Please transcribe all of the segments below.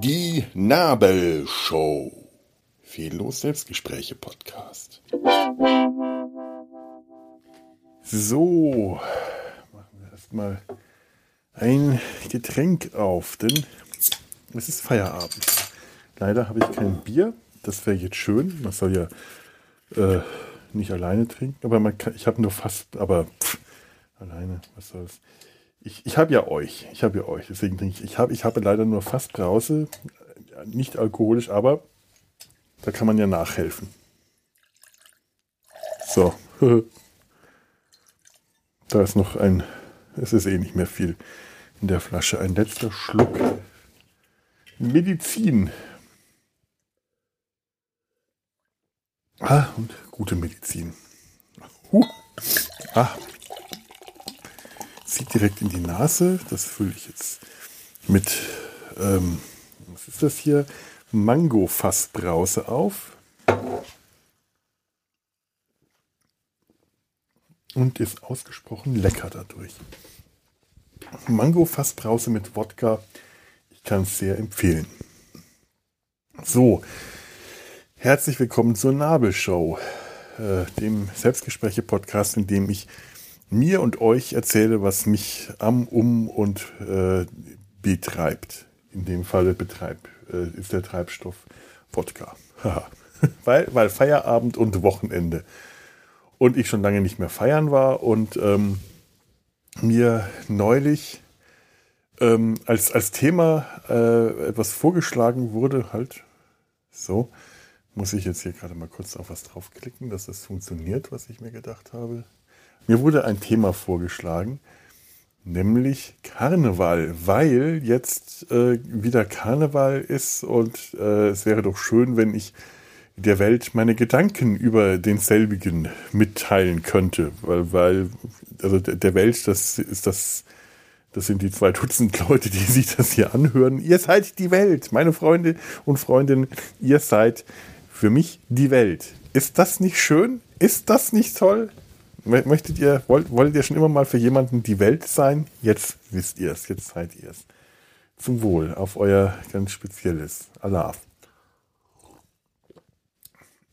Die Nabelshow. Fehllos Selbstgespräche Podcast. So, machen wir erstmal ein Getränk auf, denn es ist Feierabend. Leider habe ich kein Bier. Das wäre jetzt schön. Man soll ja äh, nicht alleine trinken, aber man kann, ich habe nur fast, aber pff, alleine, was soll's. Ich, ich habe ja euch, ich habe ja euch, deswegen trinke ich. Ich habe, ich habe leider nur fast Brause, nicht alkoholisch, aber da kann man ja nachhelfen. So. da ist noch ein, es ist eh nicht mehr viel in der Flasche. Ein letzter Schluck Medizin. Ah, und gute Medizin. Huh. Ah. Zieht direkt in die Nase. Das fülle ich jetzt mit, ähm, was ist das hier? Mango-Fassbrause auf. Und ist ausgesprochen lecker dadurch. Mango-Fassbrause mit Wodka. Ich kann es sehr empfehlen. So, Herzlich willkommen zur Nabelshow, äh, dem Selbstgespräche-Podcast, in dem ich mir und euch erzähle, was mich am, um und äh, betreibt. In dem Falle betreibt, äh, ist der Treibstoff Wodka. weil, weil Feierabend und Wochenende. Und ich schon lange nicht mehr feiern war und ähm, mir neulich ähm, als, als Thema äh, etwas vorgeschlagen wurde, halt so, muss ich jetzt hier gerade mal kurz auf was draufklicken, dass das funktioniert, was ich mir gedacht habe. Mir wurde ein Thema vorgeschlagen, nämlich Karneval, weil jetzt äh, wieder Karneval ist und äh, es wäre doch schön, wenn ich der Welt meine Gedanken über denselbigen mitteilen könnte, weil, weil also der Welt, das ist das, das sind die zwei Dutzend Leute, die sich das hier anhören. Ihr seid die Welt, meine Freunde und Freundinnen, ihr seid für mich die Welt. Ist das nicht schön? Ist das nicht toll? Möchtet ihr, wollt, wollt ihr schon immer mal für jemanden die Welt sein? Jetzt wisst ihr es, jetzt seid ihr es. Zum Wohl, auf euer ganz spezielles Allah.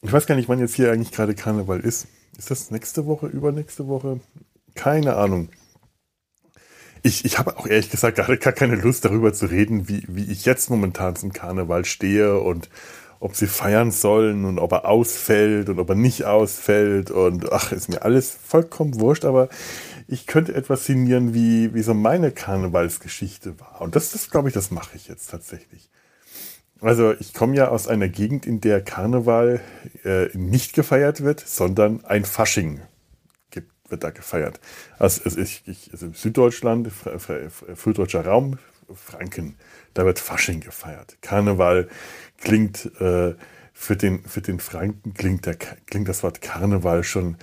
Ich weiß gar nicht, wann jetzt hier eigentlich gerade Karneval ist. Ist das nächste Woche, übernächste Woche? Keine Ahnung. Ich, ich habe auch ehrlich gesagt gerade gar keine Lust darüber zu reden, wie, wie ich jetzt momentan zum Karneval stehe und ob sie feiern sollen und ob er ausfällt und ob er nicht ausfällt und ach, ist mir alles vollkommen wurscht, aber ich könnte etwas signieren, wie, wie so meine Karnevalsgeschichte war. Und das, das glaube ich, das mache ich jetzt tatsächlich. Also ich komme ja aus einer Gegend, in der Karneval äh, nicht gefeiert wird, sondern ein Fasching gibt, wird da gefeiert. Also, also, ich, ich, also Süddeutschland, süddeutscher Raum, Franken, da wird Fasching gefeiert. Karneval klingt äh, für, den, für den Franken klingt, der, klingt das Wort Karneval schon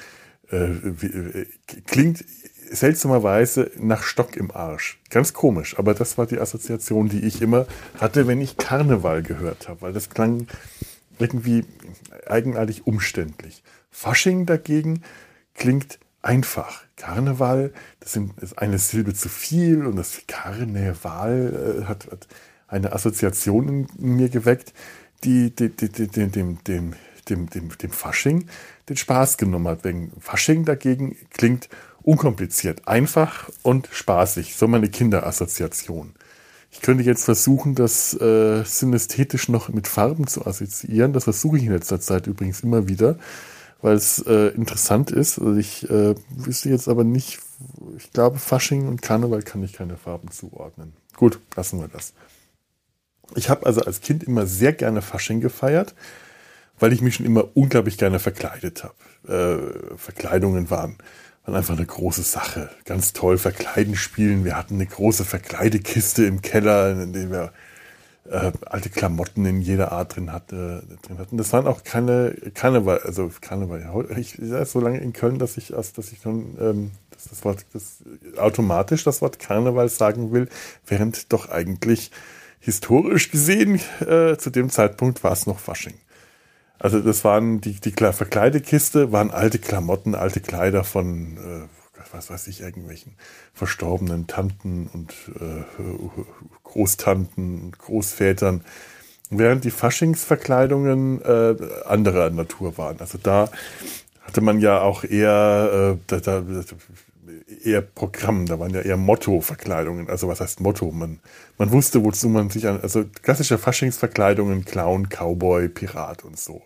äh, wie, äh, klingt seltsamerweise nach Stock im Arsch. Ganz komisch, aber das war die Assoziation, die ich immer hatte, wenn ich Karneval gehört habe, weil das klang irgendwie eigenartig umständlich. Fasching dagegen klingt einfach. Karneval, das ist eine Silbe zu viel und das Karneval äh, hat, hat eine Assoziation in mir geweckt, die, die, die, die dem, dem, dem, dem, dem Fasching den Spaß genommen hat. Wegen Fasching dagegen klingt unkompliziert, einfach und spaßig. So meine Kinderassoziation. Ich könnte jetzt versuchen, das äh, synästhetisch noch mit Farben zu assoziieren. Das versuche ich in letzter Zeit übrigens immer wieder, weil es äh, interessant ist. Also ich äh, wüsste jetzt aber nicht, ich glaube, Fasching und Karneval kann ich keine Farben zuordnen. Gut, lassen wir das. Ich habe also als Kind immer sehr gerne Fasching gefeiert, weil ich mich schon immer unglaublich gerne verkleidet habe. Äh, Verkleidungen waren, waren einfach eine große Sache. Ganz toll verkleiden spielen. Wir hatten eine große Verkleidekiste im Keller, in der wir äh, alte Klamotten in jeder Art drin, hatte, drin hatten. Das waren auch keine Karneval, also Karneval. Ich ja, so lange in Köln, dass ich, dass ich schon ähm, dass das Wort das automatisch das Wort Karneval sagen will, während doch eigentlich historisch gesehen, äh, zu dem Zeitpunkt war es noch Fasching. Also das waren die, die Verkleidekiste, waren alte Klamotten, alte Kleider von, äh, was weiß ich, irgendwelchen verstorbenen Tanten und äh, Großtanten, Großvätern, während die Faschingsverkleidungen äh, anderer Natur waren. Also da hatte man ja auch eher, äh, da, da, eher Programm, da waren ja eher Motto-Verkleidungen. Also was heißt Motto? Man, man wusste, wozu man sich an, also klassische Faschingsverkleidungen, Clown, Cowboy, Pirat und so.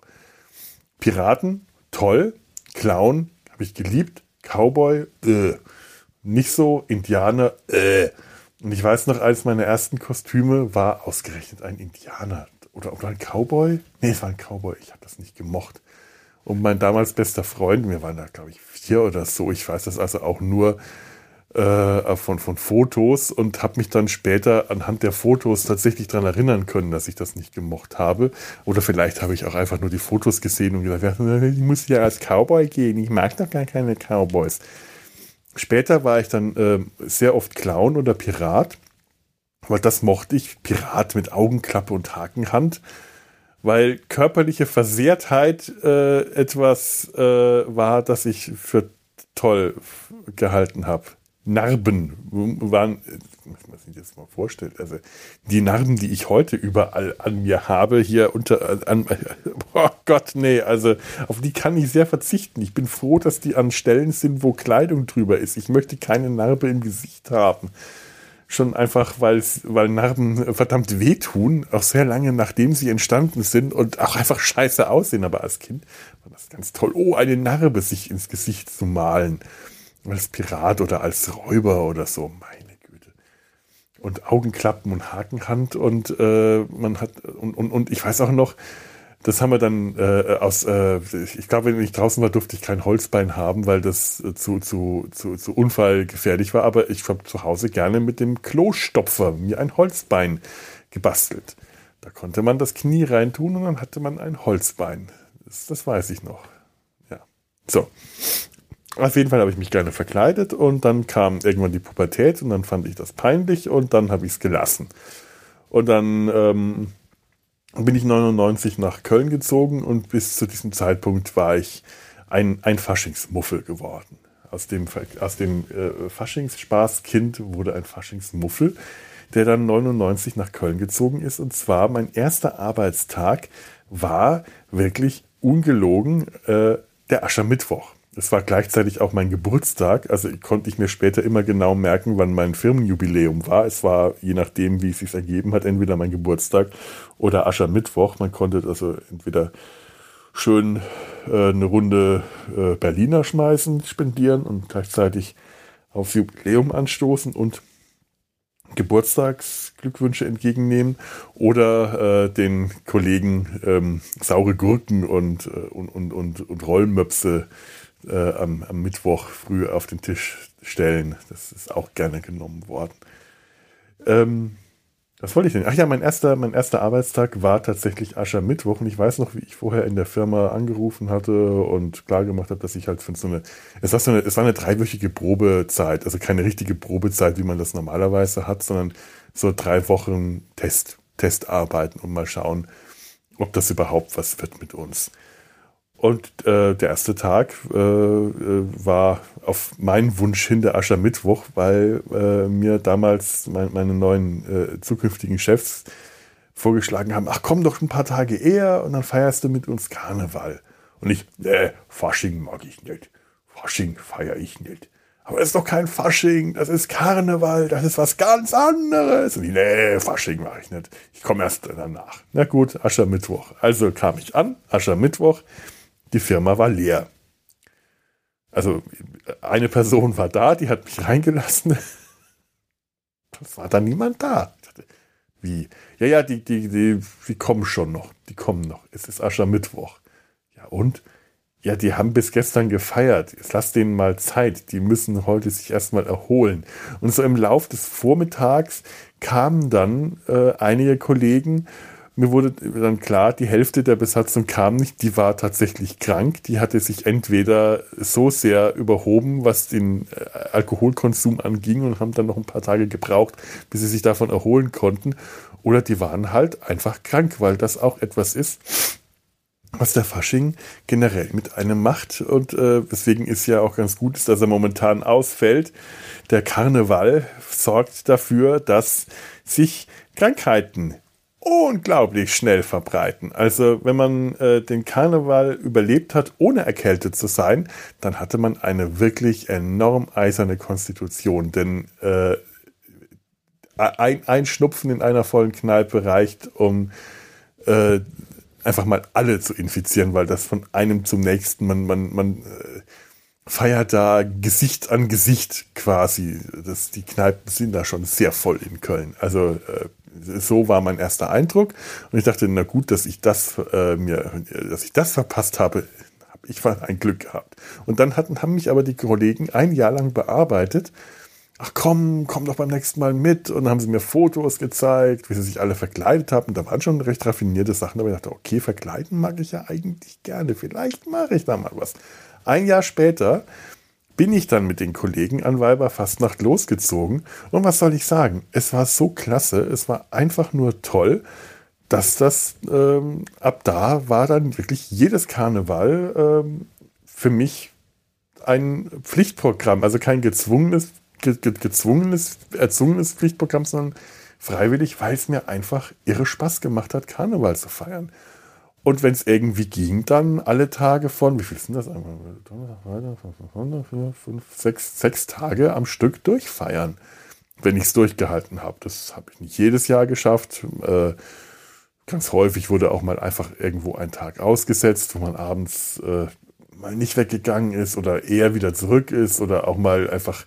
Piraten, toll. Clown, habe ich geliebt. Cowboy, äh. nicht so. Indianer, äh. Und ich weiß noch, als meine ersten Kostüme war ausgerechnet ein Indianer. Oder, oder ein Cowboy? Nee, es war ein Cowboy. Ich habe das nicht gemocht. Und mein damals bester Freund, wir waren da, glaube ich, vier oder so. Ich weiß das also auch nur äh, von, von Fotos und habe mich dann später anhand der Fotos tatsächlich daran erinnern können, dass ich das nicht gemocht habe. Oder vielleicht habe ich auch einfach nur die Fotos gesehen und gedacht, ich muss ja als Cowboy gehen, ich mag doch gar keine Cowboys. Später war ich dann äh, sehr oft Clown oder Pirat, weil das mochte ich, Pirat mit Augenklappe und Hakenhand, weil körperliche Versehrtheit äh, etwas äh, war, das ich für toll gehalten habe. Narben waren, muss man sich jetzt mal vorstellen, also die Narben, die ich heute überall an mir habe, hier unter, an, oh Gott, nee, also auf die kann ich sehr verzichten. Ich bin froh, dass die an Stellen sind, wo Kleidung drüber ist. Ich möchte keine Narbe im Gesicht haben. Schon einfach, weil Narben verdammt wehtun, auch sehr lange nachdem sie entstanden sind und auch einfach scheiße aussehen. Aber als Kind war das ganz toll. Oh, eine Narbe sich ins Gesicht zu malen als Pirat oder als Räuber oder so. Meine Güte. Und Augenklappen und Hakenhand und äh, man hat und, und, und ich weiß auch noch, das haben wir dann äh, aus, äh, ich glaube, wenn ich draußen war, durfte ich kein Holzbein haben, weil das äh, zu, zu, zu, zu unfallgefährlich war. Aber ich habe zu Hause gerne mit dem Klostopfer mir ein Holzbein gebastelt. Da konnte man das Knie reintun und dann hatte man ein Holzbein. Das, das weiß ich noch. Ja. So. Auf jeden Fall habe ich mich gerne verkleidet und dann kam irgendwann die Pubertät und dann fand ich das peinlich und dann habe ich es gelassen. Und dann ähm, bin ich 99 nach Köln gezogen und bis zu diesem Zeitpunkt war ich ein, ein Faschingsmuffel geworden. Aus dem, aus dem äh, Faschingsspaßkind wurde ein Faschingsmuffel, der dann 99 nach Köln gezogen ist. Und zwar mein erster Arbeitstag war wirklich ungelogen äh, der Aschermittwoch. Es war gleichzeitig auch mein Geburtstag, also konnte ich mir später immer genau merken, wann mein Firmenjubiläum war. Es war, je nachdem, wie es sich ergeben hat, entweder mein Geburtstag oder Aschermittwoch. Man konnte also entweder schön äh, eine Runde äh, Berliner schmeißen, spendieren und gleichzeitig aufs Jubiläum anstoßen und Geburtstagsglückwünsche entgegennehmen oder äh, den Kollegen ähm, saure Gurken und, äh, und, und, und, und Rollmöpse äh, am, am, Mittwoch früh auf den Tisch stellen. Das ist auch gerne genommen worden. Ähm, was wollte ich denn? Ach ja, mein erster, mein erster Arbeitstag war tatsächlich Aschermittwoch und ich weiß noch, wie ich vorher in der Firma angerufen hatte und klar gemacht habe, dass ich halt für so eine, es war so eine, es war eine dreiwöchige Probezeit, also keine richtige Probezeit, wie man das normalerweise hat, sondern so drei Wochen Test, Testarbeiten und mal schauen, ob das überhaupt was wird mit uns. Und äh, der erste Tag äh, äh, war auf meinen Wunsch hin der Aschermittwoch, weil äh, mir damals mein, meine neuen äh, zukünftigen Chefs vorgeschlagen haben, ach komm doch ein paar Tage eher und dann feierst du mit uns Karneval. Und ich, nee, Fasching mag ich nicht. Fasching feiere ich nicht. Aber es ist doch kein Fasching, das ist Karneval, das ist was ganz anderes. Und ich, nee, Fasching mache ich nicht. Ich komme erst danach. Na gut, Aschermittwoch. Also kam ich an, Aschermittwoch. Die Firma war leer. Also eine Person war da, die hat mich reingelassen. Es war dann niemand da. Dachte, wie? Ja, ja, die, die, die, die kommen schon noch. Die kommen noch. Es ist Aschermittwoch. Ja, und? Ja, die haben bis gestern gefeiert. Jetzt lass denen mal Zeit. Die müssen heute sich erstmal erholen. Und so im Lauf des Vormittags kamen dann äh, einige Kollegen mir wurde dann klar, die Hälfte der Besatzung kam nicht, die war tatsächlich krank, die hatte sich entweder so sehr überhoben, was den äh, Alkoholkonsum anging und haben dann noch ein paar Tage gebraucht, bis sie sich davon erholen konnten, oder die waren halt einfach krank, weil das auch etwas ist, was der Fasching generell mit einem macht. Und äh, weswegen ist ja auch ganz gut, dass er momentan ausfällt. Der Karneval sorgt dafür, dass sich Krankheiten unglaublich schnell verbreiten. Also wenn man äh, den Karneval überlebt hat, ohne erkältet zu sein, dann hatte man eine wirklich enorm eiserne Konstitution. Denn äh, ein, ein Schnupfen in einer vollen Kneipe reicht, um äh, einfach mal alle zu infizieren, weil das von einem zum nächsten, man, man, man äh, feiert da Gesicht an Gesicht quasi. Das, die Kneipen sind da schon sehr voll in Köln. Also äh, so war mein erster Eindruck. Und ich dachte, na gut, dass ich das äh, mir, dass ich das verpasst habe, habe ich ein Glück gehabt. Und dann hatten, haben mich aber die Kollegen ein Jahr lang bearbeitet. Ach komm, komm doch beim nächsten Mal mit. Und dann haben sie mir Fotos gezeigt, wie sie sich alle verkleidet haben. Da waren schon recht raffinierte Sachen. Aber ich dachte, okay, verkleiden mag ich ja eigentlich gerne. Vielleicht mache ich da mal was. Ein Jahr später bin ich dann mit den Kollegen an Weiberfastnacht losgezogen. Und was soll ich sagen? Es war so klasse, es war einfach nur toll, dass das ähm, ab da war dann wirklich jedes Karneval ähm, für mich ein Pflichtprogramm, also kein gezwungenes, ge ge gezwungenes, erzwungenes Pflichtprogramm, sondern freiwillig, weil es mir einfach irre Spaß gemacht hat, Karneval zu feiern. Und wenn es irgendwie ging, dann alle Tage von, wie viel sind das? Fünf, sechs, sechs Tage am Stück durchfeiern, wenn ich es durchgehalten habe. Das habe ich nicht jedes Jahr geschafft. Äh, ganz häufig wurde auch mal einfach irgendwo ein Tag ausgesetzt, wo man abends äh, mal nicht weggegangen ist oder eher wieder zurück ist oder auch mal einfach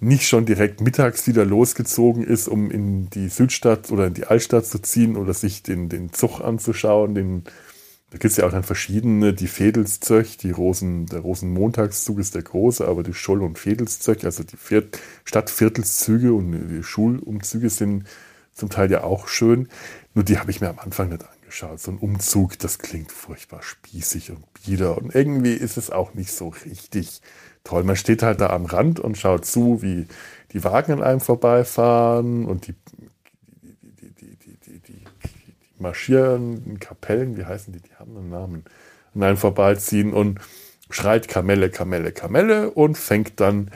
nicht schon direkt mittags wieder losgezogen ist, um in die Südstadt oder in die Altstadt zu ziehen oder sich den, den Zug anzuschauen, den da gibt es ja auch dann verschiedene, die Fädelszöch, die Rosen, der Rosenmontagszug ist der große, aber die Scholl- und Fädelszöch, also die Viert Stadtviertelszüge und die Schulumzüge sind zum Teil ja auch schön. Nur die habe ich mir am Anfang nicht angeschaut. So ein Umzug, das klingt furchtbar spießig und bieder. Und irgendwie ist es auch nicht so richtig toll. Man steht halt da am Rand und schaut zu, wie die Wagen an einem vorbeifahren und die marschierenden Kapellen, wie heißen die, die haben einen Namen, an einem vorbeiziehen und schreit Kamelle, Kamelle, Kamelle und fängt dann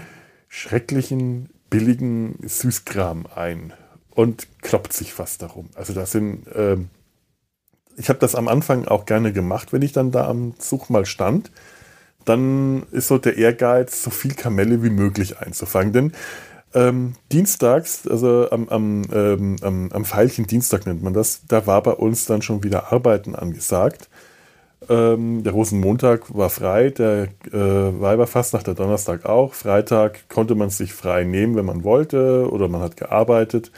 schrecklichen, billigen Süßkram ein und kloppt sich fast darum. Also das sind, äh, ich habe das am Anfang auch gerne gemacht, wenn ich dann da am Zug mal stand. Dann ist so der Ehrgeiz, so viel Kamelle wie möglich einzufangen. Denn ähm, dienstags, also am, am, ähm, am, am Pfeilchen Dienstag nennt man das, da war bei uns dann schon wieder Arbeiten angesagt. Ähm, der Rosenmontag war frei, der äh, Weiberfastnacht, der Donnerstag auch. Freitag konnte man sich frei nehmen, wenn man wollte, oder man hat gearbeitet.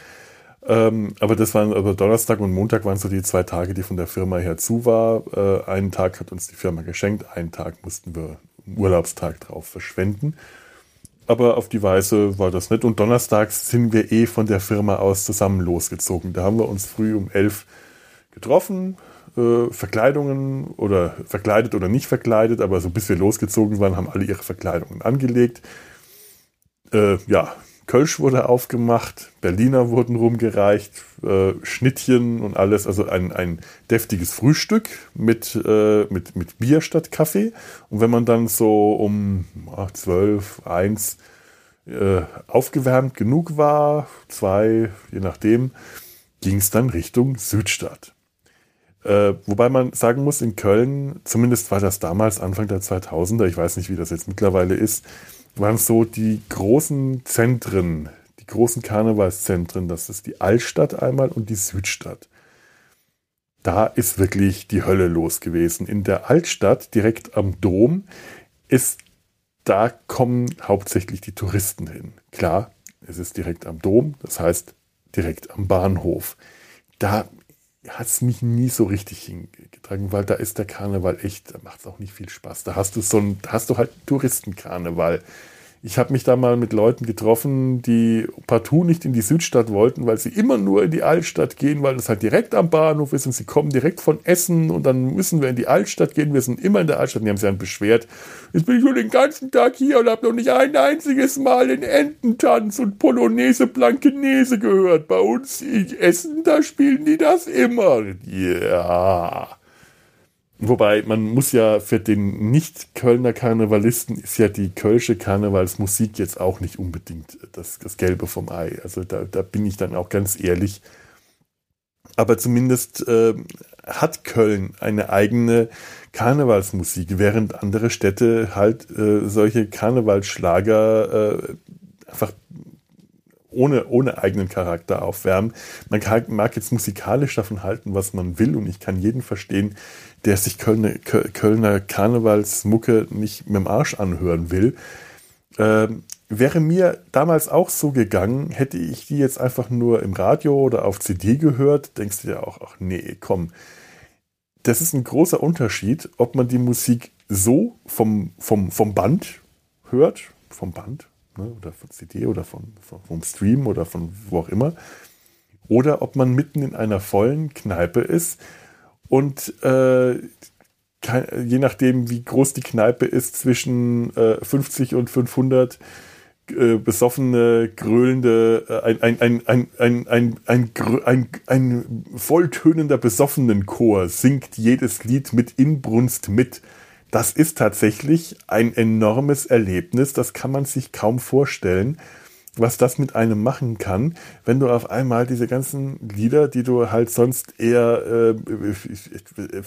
Ähm, aber das waren, aber Donnerstag und Montag waren so die zwei Tage, die von der Firma her zu war. Äh, einen Tag hat uns die Firma geschenkt, einen Tag mussten wir Urlaubstag drauf verschwenden aber auf die Weise war das nett. Und donnerstags sind wir eh von der Firma aus zusammen losgezogen. Da haben wir uns früh um elf getroffen, äh, Verkleidungen oder verkleidet oder nicht verkleidet, aber so bis wir losgezogen waren, haben alle ihre Verkleidungen angelegt. Äh, ja, Kölsch wurde aufgemacht, Berliner wurden rumgereicht, äh, Schnittchen und alles, also ein, ein deftiges Frühstück mit, äh, mit, mit Bier statt Kaffee. Und wenn man dann so um ach, 12, 1 äh, aufgewärmt genug war, zwei, je nachdem, ging es dann Richtung Südstadt. Äh, wobei man sagen muss, in Köln, zumindest war das damals Anfang der 2000er, ich weiß nicht, wie das jetzt mittlerweile ist, waren so die großen Zentren, die großen Karnevalszentren. Das ist die Altstadt einmal und die Südstadt. Da ist wirklich die Hölle los gewesen. In der Altstadt, direkt am Dom, ist, da kommen hauptsächlich die Touristen hin. Klar, es ist direkt am Dom, das heißt direkt am Bahnhof. Da hat es mich nie so richtig hingetragen, weil da ist der Karneval echt, da macht es auch nicht viel Spaß. Da hast du so ein, hast du halt Touristenkarneval. Ich habe mich da mal mit Leuten getroffen, die partout nicht in die Südstadt wollten, weil sie immer nur in die Altstadt gehen, weil das halt direkt am Bahnhof ist und sie kommen direkt von Essen und dann müssen wir in die Altstadt gehen. Wir sind immer in der Altstadt. Und die haben sich dann beschwert. Jetzt bin ich nur den ganzen Tag hier und habe noch nicht ein einziges Mal den Ententanz und Polonaise Blankenese gehört. Bei uns in Essen, da spielen die das immer. Ja. Wobei man muss ja für den Nicht-Kölner Karnevalisten ist ja die Kölsche Karnevalsmusik jetzt auch nicht unbedingt das, das Gelbe vom Ei. Also da, da bin ich dann auch ganz ehrlich. Aber zumindest äh, hat Köln eine eigene Karnevalsmusik, während andere Städte halt äh, solche Karnevalsschlager äh, einfach ohne, ohne eigenen Charakter aufwärmen. Man kann, mag jetzt musikalisch davon halten, was man will, und ich kann jeden verstehen, der sich Kölner, Kölner Karnevalsmucke nicht mit dem Arsch anhören will. Ähm, wäre mir damals auch so gegangen, hätte ich die jetzt einfach nur im Radio oder auf CD gehört, denkst du ja auch, ach nee, komm. Das ist ein großer Unterschied, ob man die Musik so vom, vom, vom Band hört, vom Band, ne, oder von CD oder von, vom Stream oder von wo auch immer, oder ob man mitten in einer vollen Kneipe ist und äh, je nachdem, wie groß die Kneipe ist, zwischen äh, 50 und 500 äh, besoffene, gröhlende, äh, ein, volltönender Besoffenenchor singt jedes Lied mit Inbrunst mit. Das ist tatsächlich ein enormes Erlebnis, das kann man sich kaum vorstellen was das mit einem machen kann, wenn du auf einmal diese ganzen Lieder, die du halt sonst eher äh,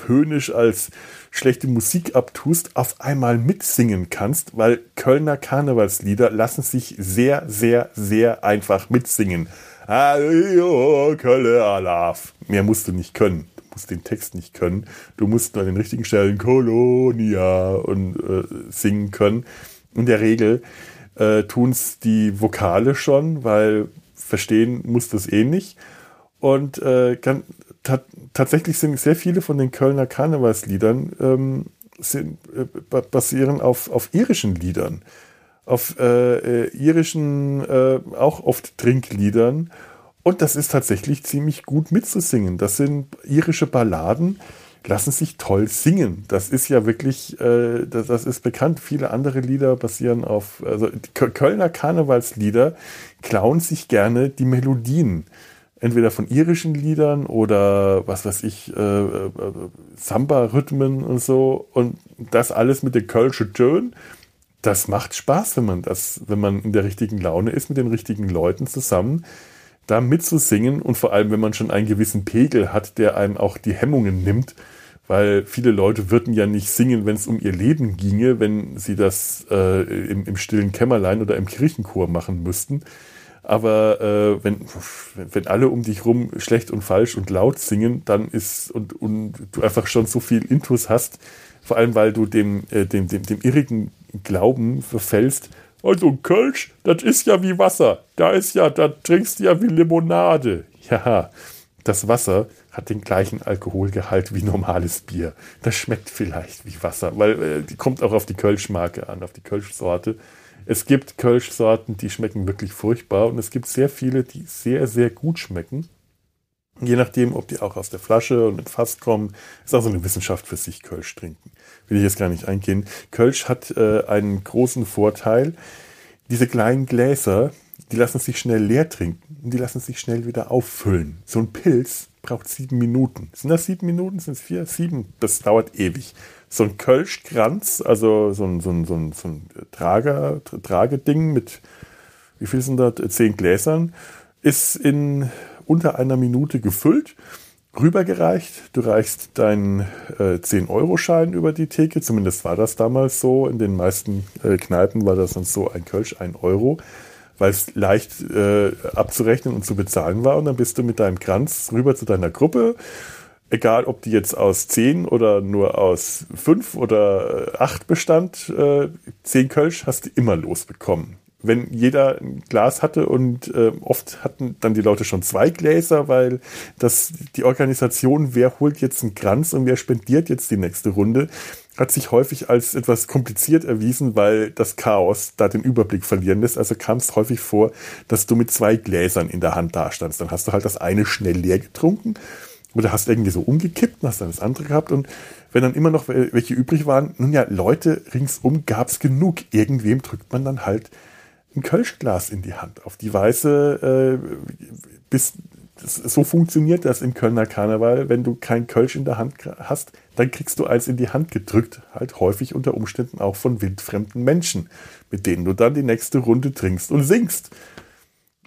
höhnisch als schlechte Musik abtust, auf einmal mitsingen kannst, weil Kölner Karnevalslieder lassen sich sehr, sehr, sehr einfach mitsingen. Kölle Alaf. Mehr musst du nicht können. Du musst den Text nicht können. Du musst nur an den richtigen Stellen Kolonia und äh, singen können. In der Regel äh, tun es die Vokale schon, weil verstehen muss das eh nicht. Und äh, kann, tatsächlich sind sehr viele von den Kölner Karnevalsliedern ähm, sind, äh, basieren auf, auf irischen Liedern, auf äh, äh, irischen, äh, auch oft Trinkliedern. Und das ist tatsächlich ziemlich gut mitzusingen. Das sind irische Balladen, lassen sich toll singen. Das ist ja wirklich, äh, das, das, ist bekannt. Viele andere Lieder basieren auf, also Kölner Karnevalslieder klauen sich gerne die Melodien. Entweder von irischen Liedern oder was weiß ich, äh, äh, Samba-Rhythmen und so. Und das alles mit der Kölsche Tön. Das macht Spaß, wenn man das, wenn man in der richtigen Laune ist, mit den richtigen Leuten zusammen da mitzusingen und vor allem, wenn man schon einen gewissen Pegel hat, der einem auch die Hemmungen nimmt, weil viele Leute würden ja nicht singen, wenn es um ihr Leben ginge, wenn sie das äh, im, im, stillen Kämmerlein oder im Kirchenchor machen müssten. Aber äh, wenn, wenn alle um dich rum schlecht und falsch und laut singen, dann ist und, und du einfach schon so viel Intus hast, vor allem weil du dem, äh, dem, dem, dem irrigen Glauben verfällst, also Kölsch, das ist ja wie Wasser. Da ist ja, da trinkst du ja wie Limonade. Ja, das Wasser hat den gleichen Alkoholgehalt wie normales Bier. Das schmeckt vielleicht wie Wasser, weil äh, die kommt auch auf die Kölschmarke an, auf die Kölschsorte. Es gibt Kölschsorten, die schmecken wirklich furchtbar und es gibt sehr viele, die sehr, sehr gut schmecken. Je nachdem, ob die auch aus der Flasche und im Fass kommen, ist auch so eine Wissenschaft für sich, Kölsch trinken. Will ich jetzt gar nicht eingehen. Kölsch hat äh, einen großen Vorteil. Diese kleinen Gläser, die lassen sich schnell leer trinken und die lassen sich schnell wieder auffüllen. So ein Pilz braucht sieben Minuten. Sind das sieben Minuten? Sind es vier? Sieben? Das dauert ewig. So ein Kölschkranz, also so ein, so ein, so ein, so ein Trager, Trageding mit, wie viel sind das? Zehn Gläsern, ist in unter einer Minute gefüllt, rübergereicht. Du reichst deinen äh, 10-Euro-Schein über die Theke, zumindest war das damals so. In den meisten äh, Kneipen war das dann so ein Kölsch, ein Euro weil es leicht äh, abzurechnen und zu bezahlen war. Und dann bist du mit deinem Kranz rüber zu deiner Gruppe. Egal, ob die jetzt aus zehn oder nur aus fünf oder acht bestand, äh, zehn Kölsch hast du immer losbekommen. Wenn jeder ein Glas hatte und äh, oft hatten dann die Leute schon zwei Gläser, weil das die Organisation, wer holt jetzt einen Kranz und wer spendiert jetzt die nächste Runde, hat sich häufig als etwas kompliziert erwiesen, weil das Chaos da den Überblick verlieren lässt. Also kam es häufig vor, dass du mit zwei Gläsern in der Hand dastandst. Dann hast du halt das eine schnell leer getrunken oder hast irgendwie so umgekippt und hast dann das andere gehabt. Und wenn dann immer noch welche übrig waren, nun ja, Leute ringsum gab es genug. Irgendwem drückt man dann halt ein Kölschglas in die Hand. Auf die Weise, äh, bis das, so funktioniert das im Kölner Karneval. Wenn du kein Kölsch in der Hand hast, dann kriegst du eins in die Hand gedrückt, halt häufig unter Umständen auch von wildfremden Menschen, mit denen du dann die nächste Runde trinkst und singst.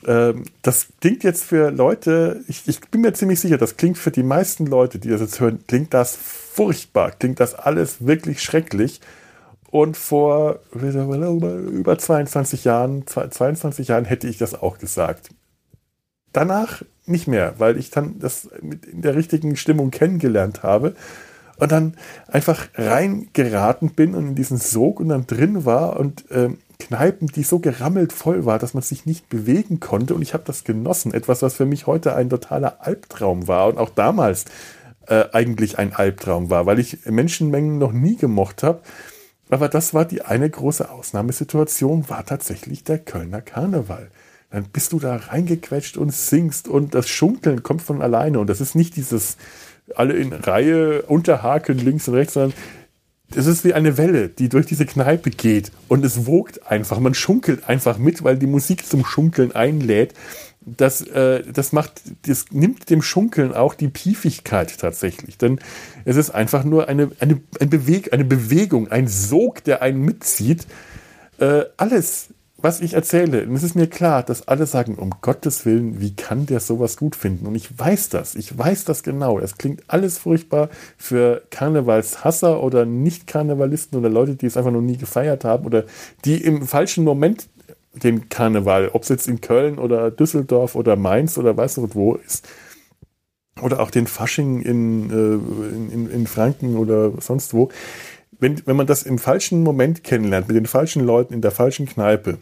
Ähm, das klingt jetzt für Leute, ich, ich bin mir ziemlich sicher, das klingt für die meisten Leute, die das jetzt hören, klingt das furchtbar, klingt das alles wirklich schrecklich. Und vor über 22 Jahren, 22 Jahren hätte ich das auch gesagt. Danach nicht mehr, weil ich dann das in der richtigen Stimmung kennengelernt habe und dann einfach reingeraten bin und in diesen Sog und dann drin war und äh, Kneipen, die so gerammelt voll war, dass man sich nicht bewegen konnte und ich habe das genossen. Etwas, was für mich heute ein totaler Albtraum war und auch damals äh, eigentlich ein Albtraum war, weil ich Menschenmengen noch nie gemocht habe. Aber das war die eine große Ausnahmesituation, war tatsächlich der Kölner Karneval dann bist du da reingequetscht und singst und das Schunkeln kommt von alleine. Und das ist nicht dieses alle in Reihe unterhaken links und rechts, sondern es ist wie eine Welle, die durch diese Kneipe geht und es wogt einfach. Man schunkelt einfach mit, weil die Musik zum Schunkeln einlädt. Das, äh, das macht, das nimmt dem Schunkeln auch die Piefigkeit tatsächlich. Denn es ist einfach nur eine, eine, ein Beweg, eine Bewegung, ein Sog, der einen mitzieht. Äh, alles was ich erzähle, und es ist mir klar, dass alle sagen, um Gottes Willen, wie kann der sowas gut finden? Und ich weiß das, ich weiß das genau. Es klingt alles furchtbar für Karnevalshasser oder Nicht-Karnevalisten oder Leute, die es einfach noch nie gefeiert haben oder die im falschen Moment den Karneval, ob es jetzt in Köln oder Düsseldorf oder Mainz oder weiß nicht wo ist, oder auch den Fasching in, äh, in, in Franken oder sonst wo, wenn, wenn man das im falschen Moment kennenlernt, mit den falschen Leuten in der falschen Kneipe,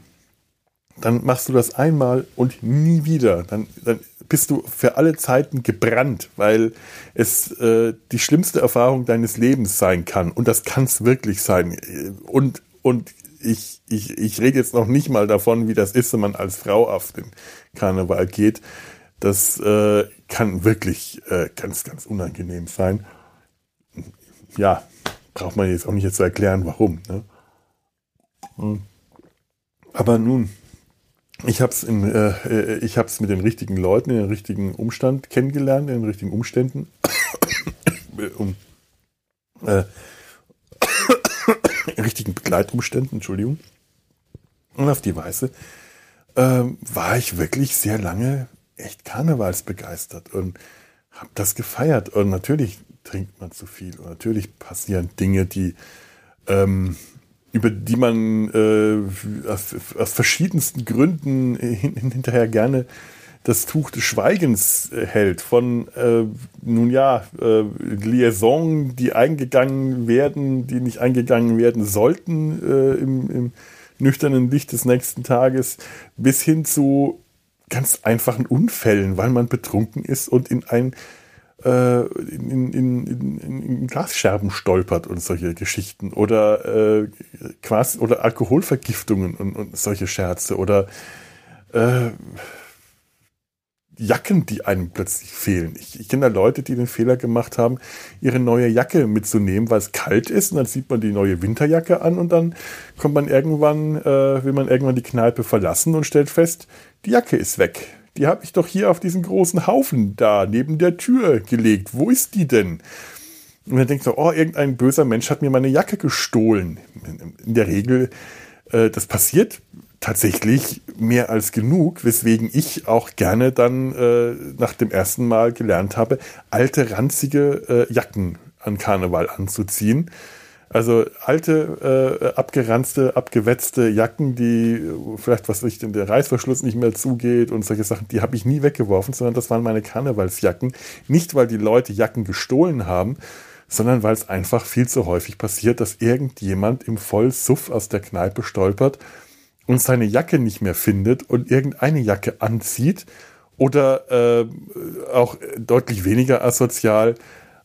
dann machst du das einmal und nie wieder. Dann, dann bist du für alle Zeiten gebrannt, weil es äh, die schlimmste Erfahrung deines Lebens sein kann. Und das kann es wirklich sein. Und, und ich, ich, ich rede jetzt noch nicht mal davon, wie das ist, wenn man als Frau auf den Karneval geht. Das äh, kann wirklich äh, ganz, ganz unangenehm sein. Ja, braucht man jetzt auch nicht jetzt zu erklären, warum. Ne? Hm. Aber nun, ich habe es äh, äh, ich hab's mit den richtigen Leuten in den richtigen Umstand kennengelernt, in den richtigen Umständen. um, äh, in richtigen Begleitumständen, Entschuldigung. Und auf die Weise äh, war ich wirklich sehr lange echt karnevalsbegeistert und habe das gefeiert. Und natürlich trinkt man zu viel. Und natürlich passieren Dinge, die ähm, über die man äh, aus, aus, verschiedensten Gründen hin, hinterher gerne das Tuch des Schweigens äh, hält. Von, äh, nun ja, äh, Liaison, die eingegangen werden, die nicht eingegangen werden sollten äh, im, im nüchternen Licht des nächsten Tages, bis hin zu ganz einfachen Unfällen, weil man betrunken ist und in ein äh, in, in, in, in, Glasscherben stolpert und solche Geschichten oder äh, quasi oder Alkoholvergiftungen und, und solche Scherze oder äh, Jacken, die einem plötzlich fehlen. Ich, ich kenne da Leute, die den Fehler gemacht haben, ihre neue Jacke mitzunehmen, weil es kalt ist und dann sieht man die neue Winterjacke an und dann kommt man irgendwann, äh, will man irgendwann die Kneipe verlassen und stellt fest, die Jacke ist weg die habe ich doch hier auf diesen großen Haufen da neben der Tür gelegt. Wo ist die denn? Und dann denkt man, oh, irgendein böser Mensch hat mir meine Jacke gestohlen. In der Regel, äh, das passiert tatsächlich mehr als genug, weswegen ich auch gerne dann äh, nach dem ersten Mal gelernt habe, alte, ranzige äh, Jacken an Karneval anzuziehen also alte, äh, abgeranzte, abgewetzte Jacken, die vielleicht, was ich, der Reißverschluss nicht mehr zugeht und solche Sachen, die habe ich nie weggeworfen, sondern das waren meine Karnevalsjacken. Nicht, weil die Leute Jacken gestohlen haben, sondern weil es einfach viel zu häufig passiert, dass irgendjemand im Vollsuff aus der Kneipe stolpert und seine Jacke nicht mehr findet und irgendeine Jacke anzieht oder äh, auch deutlich weniger asozial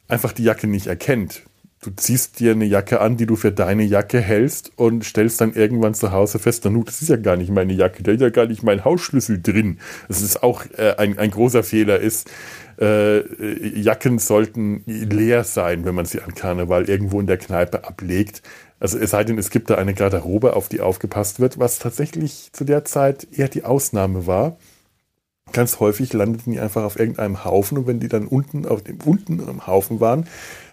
einfach die Jacke nicht erkennt du ziehst dir eine Jacke an, die du für deine Jacke hältst und stellst dann irgendwann zu Hause fest, nu, das ist ja gar nicht meine Jacke, da ist ja gar nicht mein Hausschlüssel drin. Das ist auch äh, ein, ein großer Fehler ist, äh, Jacken sollten leer sein, wenn man sie an Karneval irgendwo in der Kneipe ablegt. Also es sei denn, es gibt da eine Garderobe, auf die aufgepasst wird, was tatsächlich zu der Zeit eher die Ausnahme war. ganz häufig landeten die einfach auf irgendeinem Haufen und wenn die dann unten auf dem unten im Haufen waren,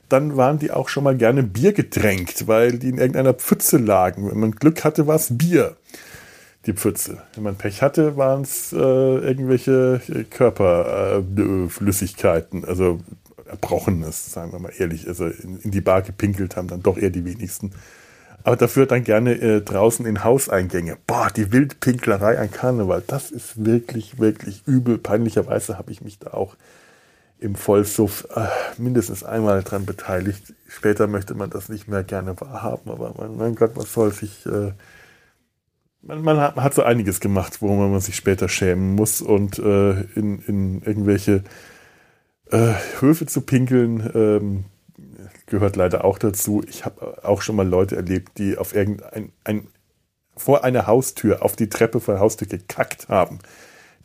dann waren die auch schon mal gerne Bier getränkt, weil die in irgendeiner Pfütze lagen. Wenn man Glück hatte, war es Bier, die Pfütze. Wenn man Pech hatte, waren es äh, irgendwelche Körperflüssigkeiten, äh, also Erbrochenes, sagen wir mal ehrlich. Also in, in, die Bar gepinkelt haben dann doch eher die wenigsten. Aber dafür dann gerne äh, draußen in Hauseingänge. Boah, die Wildpinklerei an Karneval, das ist wirklich, wirklich übel. Peinlicherweise habe ich mich da auch im Vollsuff äh, mindestens einmal dran beteiligt. Später möchte man das nicht mehr gerne wahrhaben, aber mein, mein Gott, was soll sich. Äh, man, man, hat, man, hat, so einiges gemacht, worüber man sich später schämen muss und äh, in, in, irgendwelche äh, Höfe zu pinkeln ähm, gehört leider auch dazu. Ich habe auch schon mal Leute erlebt, die auf irgendein ein, vor einer Haustür auf die Treppe vor der Haustür gekackt haben.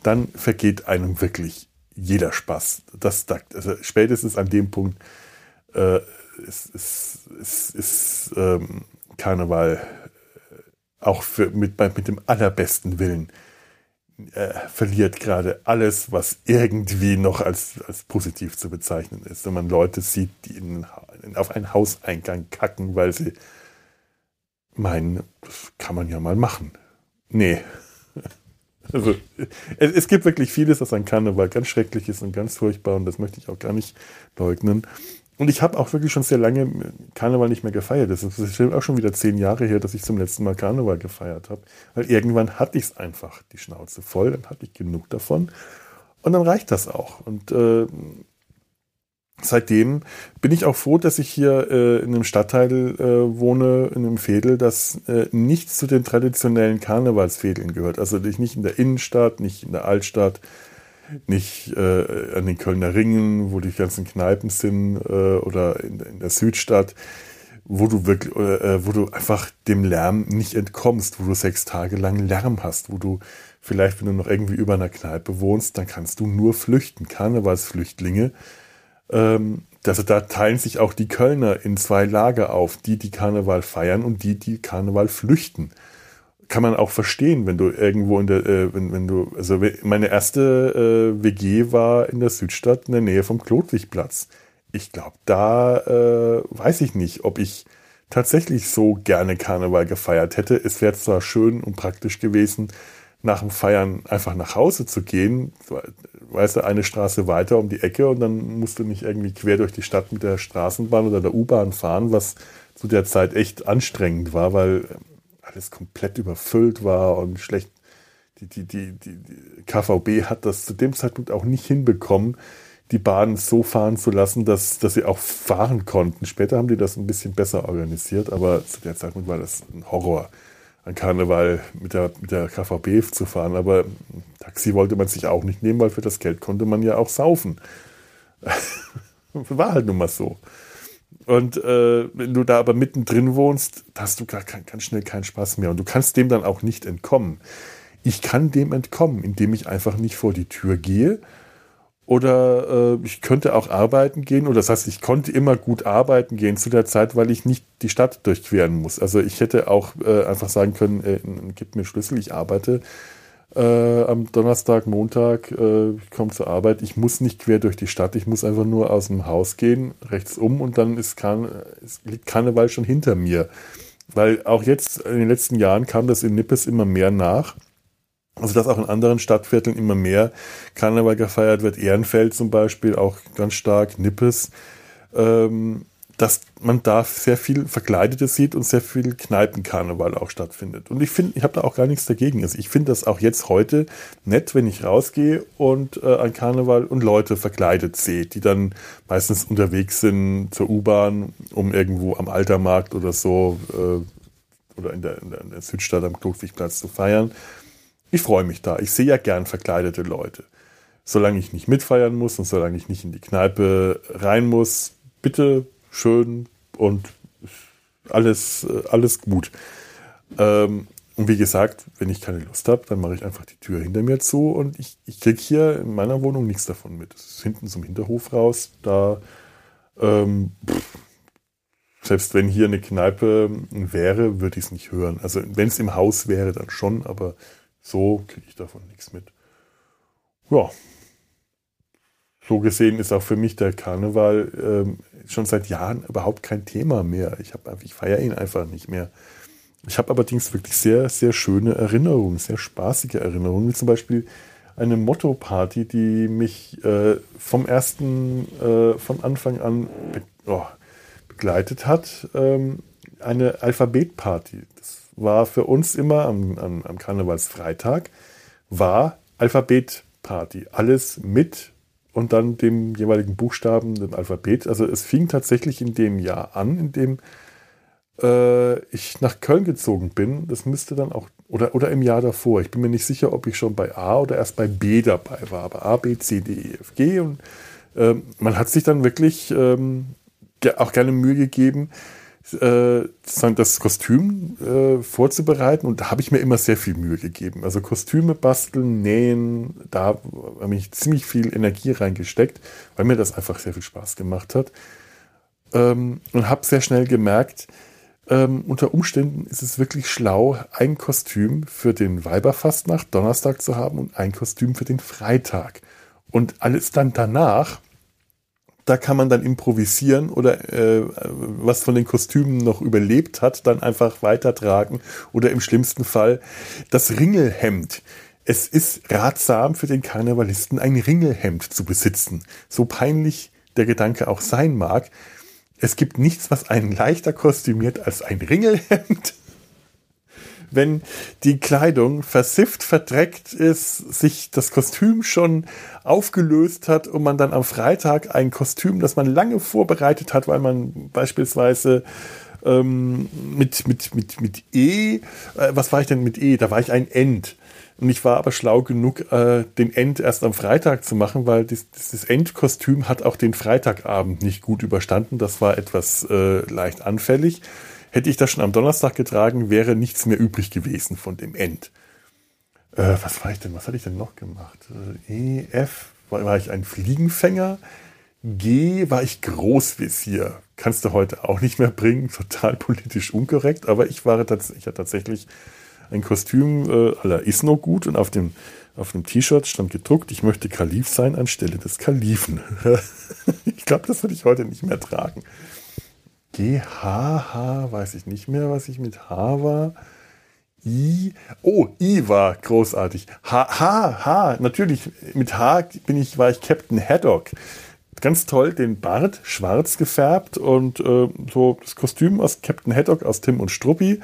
Dann vergeht einem wirklich jeder Spaß. Das, also spätestens an dem Punkt äh, ist, ist, ist, ist ähm, Karneval äh, auch für, mit, mit dem allerbesten Willen äh, verliert gerade alles, was irgendwie noch als, als positiv zu bezeichnen ist. Wenn man Leute sieht, die in, in, auf einen Hauseingang kacken, weil sie meinen, das kann man ja mal machen. Nee, also, es, gibt wirklich vieles, was an Karneval ganz schrecklich ist und ganz furchtbar und das möchte ich auch gar nicht leugnen. Und ich habe auch wirklich schon sehr lange Karneval nicht mehr gefeiert. Das ist bestimmt auch schon wieder zehn Jahre her, dass ich zum letzten Mal Karneval gefeiert habe. Weil irgendwann hatte ich es einfach die Schnauze voll, dann hatte ich genug davon. Und dann reicht das auch. Und äh, seitdem bin ich auch froh, dass ich hier äh, in einem Stadtteil äh, wohne, in einem Fädel, das äh, nicht zu den traditionellen Karnevalsfädeln gehört. Also nicht in der Innenstadt, nicht in der Altstadt, nicht äh, an den Kölner Ringen, wo die ganzen Kneipen sind, äh, oder in, in, der Südstadt, wo du wirklich, äh, wo du einfach dem Lärm nicht entkommst, wo du sechs Tage lang Lärm hast, wo du vielleicht, wenn du noch irgendwie über einer Kneipe wohnst, dann kannst du nur flüchten. Karnevalsflüchtlinge ähm, also da teilen sich auch die Kölner in zwei Lager auf, die, die Karneval feiern und die, die Karneval flüchten. Kann man auch verstehen, wenn du irgendwo in der, äh, wenn, wenn du, also meine erste äh, WG war in der Südstadt in der Nähe vom Klotwigplatz. Ich glaube, da äh, weiß ich nicht, ob ich tatsächlich so gerne Karneval gefeiert hätte. Es wäre zwar schön und praktisch gewesen, nach dem Feiern einfach nach Hause zu gehen, weißt du, eine Straße weiter um die Ecke und dann musst du nicht irgendwie quer durch die Stadt mit der Straßenbahn oder der U-Bahn fahren, was zu der Zeit echt anstrengend war, weil alles komplett überfüllt war und schlecht. Die, die, die, die, die KVB hat das zu dem Zeitpunkt auch nicht hinbekommen, die Bahn so fahren zu lassen, dass, dass sie auch fahren konnten. Später haben die das ein bisschen besser organisiert, aber zu der Zeitpunkt war das ein Horror an Karneval mit der, mit der KVB zu fahren. Aber Taxi wollte man sich auch nicht nehmen, weil für das Geld konnte man ja auch saufen. War halt nun mal so. Und äh, wenn du da aber mittendrin wohnst, hast du gar ganz schnell keinen Spaß mehr. Und du kannst dem dann auch nicht entkommen. Ich kann dem entkommen, indem ich einfach nicht vor die Tür gehe oder äh, ich könnte auch arbeiten gehen, oder das heißt, ich konnte immer gut arbeiten gehen zu der Zeit, weil ich nicht die Stadt durchqueren muss. Also ich hätte auch äh, einfach sagen können, äh, gib mir Schlüssel, ich arbeite äh, am Donnerstag, Montag, äh, ich komme zur Arbeit, ich muss nicht quer durch die Stadt, ich muss einfach nur aus dem Haus gehen, rechts um und dann ist Karne, es liegt Karneval schon hinter mir. Weil auch jetzt in den letzten Jahren kam das in Nippes immer mehr nach also dass auch in anderen Stadtvierteln immer mehr Karneval gefeiert wird, Ehrenfeld zum Beispiel auch ganz stark, Nippes, ähm, dass man da sehr viel Verkleidetes sieht und sehr viel Kneipenkarneval auch stattfindet. Und ich finde, ich habe da auch gar nichts dagegen. Also ich finde das auch jetzt heute nett, wenn ich rausgehe und äh, an Karneval und Leute verkleidet sehe, die dann meistens unterwegs sind zur U-Bahn, um irgendwo am Altermarkt oder so äh, oder in der, in der, in der Südstadt am Klotwigplatz zu feiern ich freue mich da. Ich sehe ja gern verkleidete Leute. Solange ich nicht mitfeiern muss und solange ich nicht in die Kneipe rein muss, bitte schön und alles, alles gut. Ähm, und wie gesagt, wenn ich keine Lust habe, dann mache ich einfach die Tür hinter mir zu und ich, ich kriege hier in meiner Wohnung nichts davon mit. Es ist hinten zum Hinterhof raus. Da, ähm, pff, selbst wenn hier eine Kneipe wäre, würde ich es nicht hören. Also wenn es im Haus wäre, dann schon, aber so kriege ich davon nichts mit. ja, so gesehen ist auch für mich der Karneval ähm, schon seit Jahren überhaupt kein Thema mehr. Ich, ich feiere ihn einfach nicht mehr. Ich habe allerdings wirklich sehr, sehr schöne Erinnerungen, sehr spaßige Erinnerungen, wie zum Beispiel eine Motto-Party, die mich äh, vom ersten, äh, von Anfang an be oh, begleitet hat. Ähm, eine Alphabet-Party. Das war für uns immer am, am, am Karnevalsfreitag, war Alphabet-Party. Alles mit und dann dem jeweiligen Buchstaben, dem Alphabet. Also es fing tatsächlich in dem Jahr an, in dem äh, ich nach Köln gezogen bin. Das müsste dann auch, oder, oder im Jahr davor. Ich bin mir nicht sicher, ob ich schon bei A oder erst bei B dabei war. Aber A, B, C, D, E, F, G. Und äh, man hat sich dann wirklich ähm, auch gerne Mühe gegeben, äh, das Kostüm äh, vorzubereiten und da habe ich mir immer sehr viel Mühe gegeben. Also Kostüme basteln, nähen, da habe ich ziemlich viel Energie reingesteckt, weil mir das einfach sehr viel Spaß gemacht hat. Ähm, und habe sehr schnell gemerkt, ähm, unter Umständen ist es wirklich schlau, ein Kostüm für den Weiberfastnacht Donnerstag zu haben und ein Kostüm für den Freitag. Und alles dann danach da kann man dann improvisieren oder äh, was von den Kostümen noch überlebt hat, dann einfach weitertragen oder im schlimmsten Fall das Ringelhemd. Es ist ratsam für den Karnevalisten, ein Ringelhemd zu besitzen. So peinlich der Gedanke auch sein mag. Es gibt nichts, was einen leichter kostümiert als ein Ringelhemd wenn die Kleidung versifft, verdreckt ist, sich das Kostüm schon aufgelöst hat und man dann am Freitag ein Kostüm, das man lange vorbereitet hat, weil man beispielsweise ähm, mit, mit, mit, mit E, äh, was war ich denn mit E? Da war ich ein End. Und ich war aber schlau genug, äh, den End erst am Freitag zu machen, weil dieses, dieses Endkostüm hat auch den Freitagabend nicht gut überstanden. Das war etwas äh, leicht anfällig. Hätte ich das schon am Donnerstag getragen, wäre nichts mehr übrig gewesen von dem End. Äh, was war ich denn? Was hatte ich denn noch gemacht? Äh, e, F, war, war ich ein Fliegenfänger? G, war ich Großvisier. Kannst du heute auch nicht mehr bringen, total politisch unkorrekt, aber ich war tatsächlich, ich hatte tatsächlich ein Kostüm äh, aller ist noch gut und auf dem auf dem T-Shirt stand gedruckt, ich möchte Kalif sein anstelle des Kalifen. ich glaube, das würde ich heute nicht mehr tragen. GHH, weiß ich nicht mehr, was ich mit H war. I, oh, I war großartig. H, H, H, natürlich, mit H bin ich, war ich Captain Haddock. Ganz toll, den Bart schwarz gefärbt und äh, so das Kostüm aus Captain Haddock aus Tim und Struppi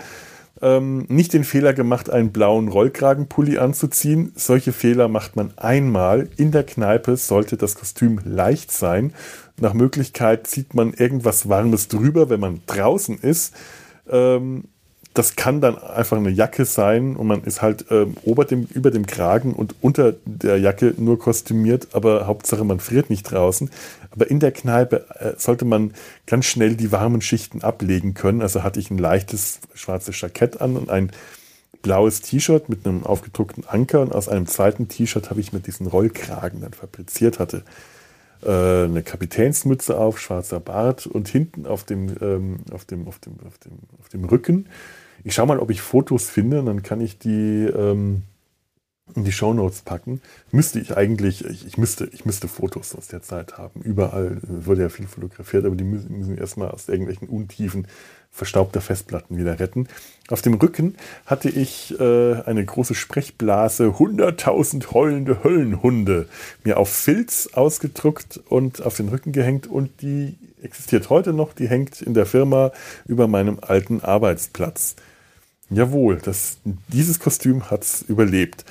ähm, nicht den Fehler gemacht, einen blauen Rollkragenpulli anzuziehen. Solche Fehler macht man einmal. In der Kneipe sollte das Kostüm leicht sein. Nach Möglichkeit zieht man irgendwas Warmes drüber, wenn man draußen ist. Ähm, das kann dann einfach eine Jacke sein und man ist halt ähm, ober dem, über dem Kragen und unter der Jacke nur kostümiert, aber Hauptsache man friert nicht draußen. Aber in der Kneipe äh, sollte man ganz schnell die warmen Schichten ablegen können. Also hatte ich ein leichtes schwarzes Jackett an und ein blaues T-Shirt mit einem aufgedruckten Anker. Und aus einem zweiten T-Shirt habe ich mir diesen Rollkragen dann fabriziert hatte äh, eine Kapitänsmütze auf, schwarzer Bart und hinten auf dem, ähm, auf dem, auf dem, auf dem, auf dem Rücken. Ich schaue mal, ob ich Fotos finde, dann kann ich die ähm, in die Shownotes packen. Müsste ich eigentlich, ich, ich, müsste, ich müsste Fotos aus der Zeit haben. Überall wurde ja viel fotografiert, aber die müssen, müssen erstmal aus irgendwelchen Untiefen verstaubter Festplatten wieder retten. Auf dem Rücken hatte ich äh, eine große Sprechblase, 100.000 heulende Höllenhunde, mir auf Filz ausgedruckt und auf den Rücken gehängt und die existiert heute noch, die hängt in der Firma über meinem alten Arbeitsplatz. Jawohl, das, dieses Kostüm hat es überlebt.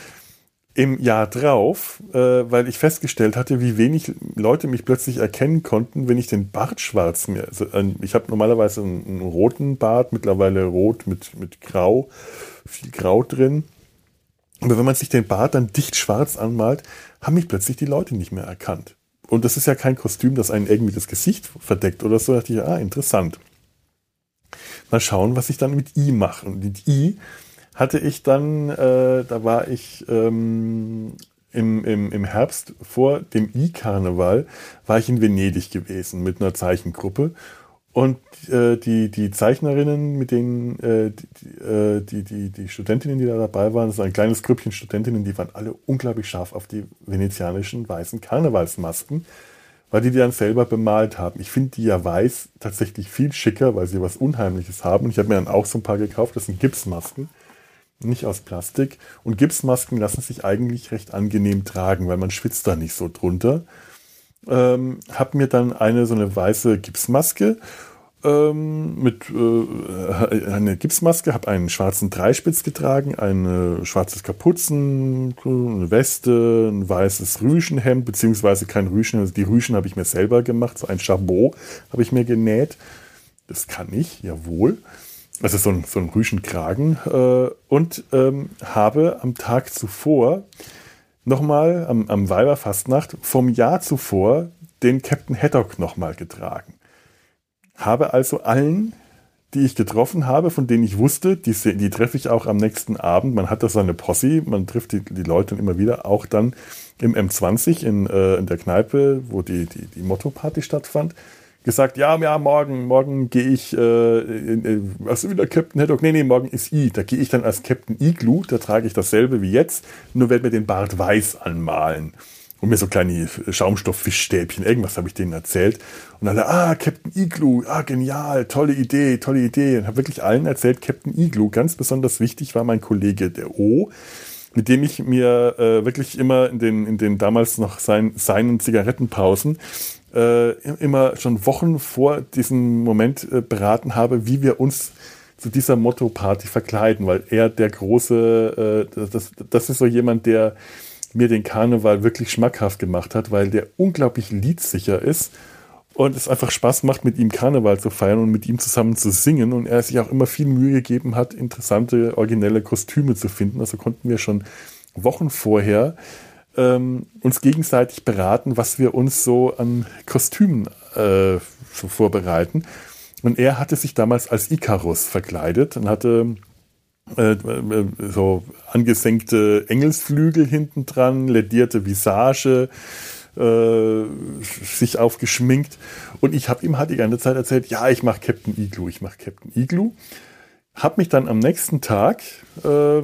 Im Jahr drauf, äh, weil ich festgestellt hatte, wie wenig Leute mich plötzlich erkennen konnten, wenn ich den Bart schwarz mir. Also, äh, ich habe normalerweise einen, einen, roten Bart, mittlerweile rot mit, mit Grau, viel Grau drin. Aber wenn man sich den Bart dann dicht schwarz anmalt, haben mich plötzlich die Leute nicht mehr erkannt. Und das ist ja kein Kostüm, das einen irgendwie das Gesicht verdeckt oder so. Da dachte ich, ah, interessant. Mal schauen, was ich dann mit I mache. Und mit I hatte ich dann, äh, da war ich ähm, im, im, im Herbst vor dem I-Karneval, war ich in Venedig gewesen mit einer Zeichengruppe. Und äh, die, die Zeichnerinnen, mit denen äh, die, äh, die, die, die Studentinnen, die da dabei waren, so ein kleines Grüppchen Studentinnen, die waren alle unglaublich scharf auf die venezianischen weißen Karnevalsmasken, weil die die dann selber bemalt haben. Ich finde die ja weiß tatsächlich viel schicker, weil sie was Unheimliches haben. Und ich habe mir dann auch so ein paar gekauft, das sind Gipsmasken, nicht aus Plastik. Und Gipsmasken lassen sich eigentlich recht angenehm tragen, weil man schwitzt da nicht so drunter. Ähm, habe mir dann eine so eine weiße Gipsmaske ähm, mit äh, eine Gipsmaske, habe einen schwarzen Dreispitz getragen, ein schwarzes Kapuzen, eine Weste, ein weißes Rüschenhemd, beziehungsweise kein Rüschen, also die Rüschen habe ich mir selber gemacht, so ein Chabot habe ich mir genäht. Das kann ich, jawohl. Also so ein, so ein Rüschenkragen. Äh, und ähm, habe am Tag zuvor nochmal, am, am Weiberfastnacht, vom Jahr zuvor den Captain Haddock nochmal getragen. Habe also allen, die ich getroffen habe, von denen ich wusste, die, die treffe ich auch am nächsten Abend. Man hat da seine Posse, man trifft die, die Leute immer wieder, auch dann im M20 in, äh, in der Kneipe, wo die, die, die Motto-Party stattfand gesagt, ja, ja, morgen, morgen gehe ich, äh, in, was ist wieder Captain Haddock? Nee, nee, morgen ist I. Da gehe ich dann als Captain Igloo, da trage ich dasselbe wie jetzt, nur werde mir den Bart weiß anmalen und mir so kleine Schaumstofffischstäbchen, irgendwas habe ich denen erzählt. Und alle, ah, Captain Igloo, ah, genial, tolle Idee, tolle Idee. Und habe wirklich allen erzählt, Captain Igloo. Ganz besonders wichtig war mein Kollege, der O, mit dem ich mir äh, wirklich immer in den, in den damals noch sein, seinen Zigarettenpausen äh, immer schon Wochen vor diesem Moment äh, beraten habe, wie wir uns zu dieser Motto-Party verkleiden, weil er der große, äh, das, das ist so jemand, der mir den Karneval wirklich schmackhaft gemacht hat, weil der unglaublich liedsicher ist und es einfach Spaß macht, mit ihm Karneval zu feiern und mit ihm zusammen zu singen und er sich auch immer viel Mühe gegeben hat, interessante, originelle Kostüme zu finden. Also konnten wir schon Wochen vorher ähm, uns gegenseitig beraten, was wir uns so an Kostümen äh, vorbereiten. Und er hatte sich damals als Icarus verkleidet und hatte äh, äh, so angesenkte Engelsflügel hinten dran, ledierte Visage, äh, sich aufgeschminkt. Und ich habe ihm halt die ganze Zeit erzählt, ja, ich mache Captain Igloo, ich mache Captain Igloo. Hab mich dann am nächsten Tag äh,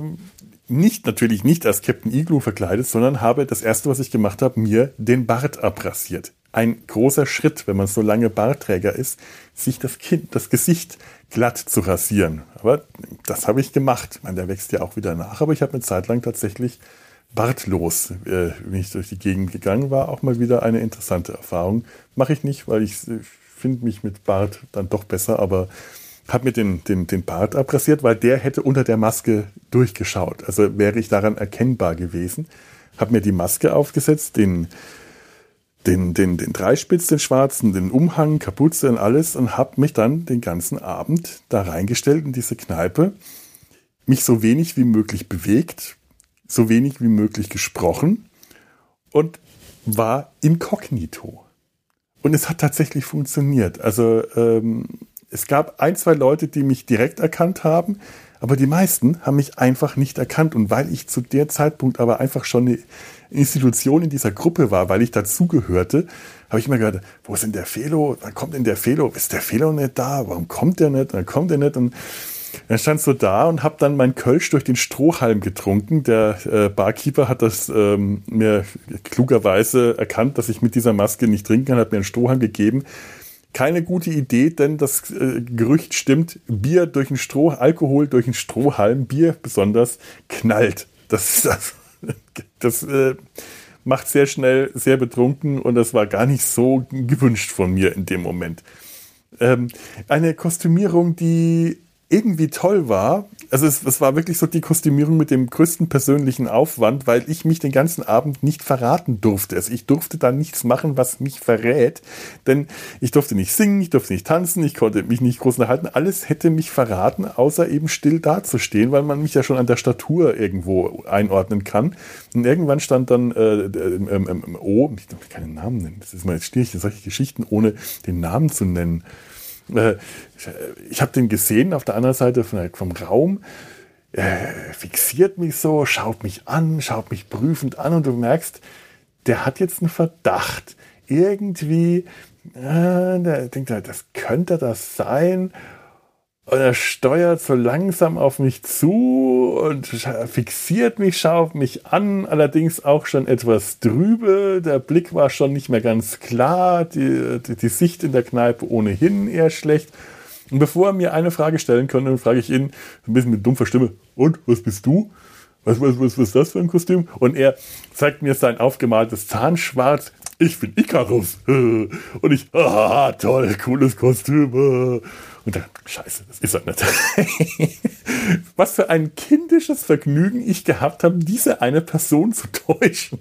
nicht, natürlich nicht als Captain Igloo verkleidet, sondern habe das erste, was ich gemacht habe, mir den Bart abrasiert. Ein großer Schritt, wenn man so lange Bartträger ist, sich das, kind, das Gesicht glatt zu rasieren. Aber das habe ich gemacht. Ich meine, der wächst ja auch wieder nach, aber ich habe eine Zeit lang tatsächlich bartlos, äh, bin ich durch die Gegend gegangen, war auch mal wieder eine interessante Erfahrung. Mache ich nicht, weil ich äh, finde mich mit Bart dann doch besser, aber habe mir den, den, den Bart abrasiert, weil der hätte unter der Maske durchgeschaut. Also wäre ich daran erkennbar gewesen. Habe mir die Maske aufgesetzt, den, den, den, den Dreispitz, den schwarzen, den Umhang, Kapuze und alles und habe mich dann den ganzen Abend da reingestellt in diese Kneipe, mich so wenig wie möglich bewegt, so wenig wie möglich gesprochen und war inkognito. Und es hat tatsächlich funktioniert. Also ähm, es gab ein, zwei Leute, die mich direkt erkannt haben, aber die meisten haben mich einfach nicht erkannt. Und weil ich zu der Zeitpunkt aber einfach schon eine Institution in dieser Gruppe war, weil ich dazugehörte, habe ich immer gedacht, wo ist denn der Felo? Wann kommt denn der Felo? Ist der Felo nicht da? Warum kommt der nicht? Dann kommt der nicht. Und dann stand so da und habe dann mein Kölsch durch den Strohhalm getrunken. Der äh, Barkeeper hat das ähm, mir klugerweise erkannt, dass ich mit dieser Maske nicht trinken kann, hat mir einen Strohhalm gegeben keine gute Idee, denn das äh, Gerücht stimmt, Bier durch ein Stroh, Alkohol durch einen Strohhalm, Bier besonders, knallt. Das, das, das äh, macht sehr schnell sehr betrunken und das war gar nicht so gewünscht von mir in dem Moment. Ähm, eine Kostümierung, die irgendwie toll war. Also es, es, war wirklich so die Kostümierung mit dem größten persönlichen Aufwand, weil ich mich den ganzen Abend nicht verraten durfte. Also ich durfte da nichts machen, was mich verrät, denn ich durfte nicht singen, ich durfte nicht tanzen, ich konnte mich nicht groß unterhalten. Alles hätte mich verraten, außer eben still dazustehen, weil man mich ja schon an der Statur irgendwo einordnen kann. Und irgendwann stand dann äh, ähm, ähm, ähm, oh, ich darf keinen Namen nennen. Das ist mal jetzt schwierig, solche Geschichten ohne den Namen zu nennen. Äh, ich habe den gesehen auf der anderen Seite vom Raum, äh, fixiert mich so, schaut mich an, schaut mich prüfend an und du merkst, der hat jetzt einen Verdacht. Irgendwie äh, der denkt halt, das könnte das sein. Und er steuert so langsam auf mich zu und fixiert mich, schaut mich an, allerdings auch schon etwas trübe. Der Blick war schon nicht mehr ganz klar, die, die, die Sicht in der Kneipe ohnehin eher schlecht. Und bevor er mir eine Frage stellen konnte, frage ich ihn ein bisschen mit dumpfer Stimme, und, was bist du? Was, was, was, was ist das für ein Kostüm? Und er zeigt mir sein aufgemaltes Zahnschwarz. Ich bin Icarus. Und ich, ah, toll, cooles Kostüm. Und dann, scheiße, das ist er nicht. Was für ein kindisches Vergnügen ich gehabt habe, diese eine Person zu täuschen.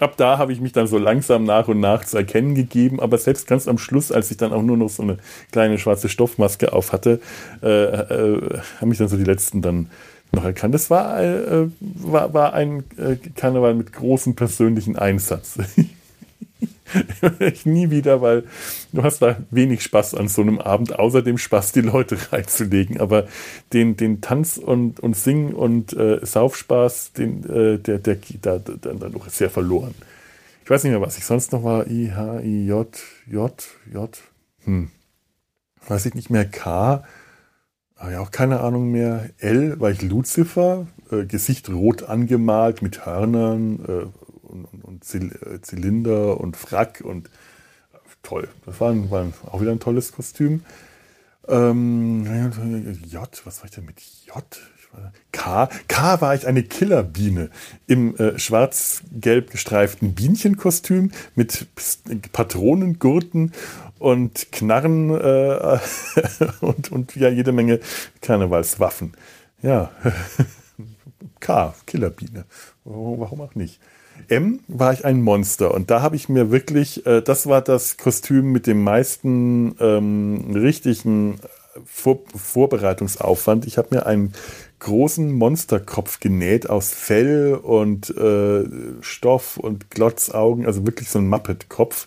Ab da habe ich mich dann so langsam nach und nach zu erkennen gegeben, aber selbst ganz am Schluss, als ich dann auch nur noch so eine kleine schwarze Stoffmaske auf hatte, äh, äh, haben mich dann so die letzten dann noch erkannt. Das war, äh, war, war ein äh, Karneval mit großem persönlichen Einsatz. nie wieder, weil du hast da wenig Spaß an so einem Abend, außer dem Spaß, die Leute reinzulegen. Aber den, den Tanz und, und Singen und äh, Saufspaß, den, äh, der, der geht da dann noch sehr verloren. Ich weiß nicht mehr, was ich sonst noch war. I, H, I, J, J, J. Hm. Weiß ich nicht mehr. K. Aber ja, auch keine Ahnung mehr. L war ich Lucifer, äh, Gesicht rot angemalt mit Hörnern, äh, und, und, und äh, Zylinder und Frack und toll. Das war, ein, war auch wieder ein tolles Kostüm. Ähm, J, was war ich denn mit J? K, K war ich eine Killerbiene im äh, schwarz-gelb gestreiften Bienchtenkostüm mit Patronengurten und Knarren äh, und, und ja, jede Menge Karnevalswaffen. Ja, K, Killerbiene. Warum auch nicht? M war ich ein Monster und da habe ich mir wirklich, äh, das war das Kostüm mit dem meisten ähm, richtigen Vor Vorbereitungsaufwand. Ich habe mir einen großen Monsterkopf genäht aus Fell und äh, Stoff und Glotzaugen, also wirklich so ein Muppet-Kopf.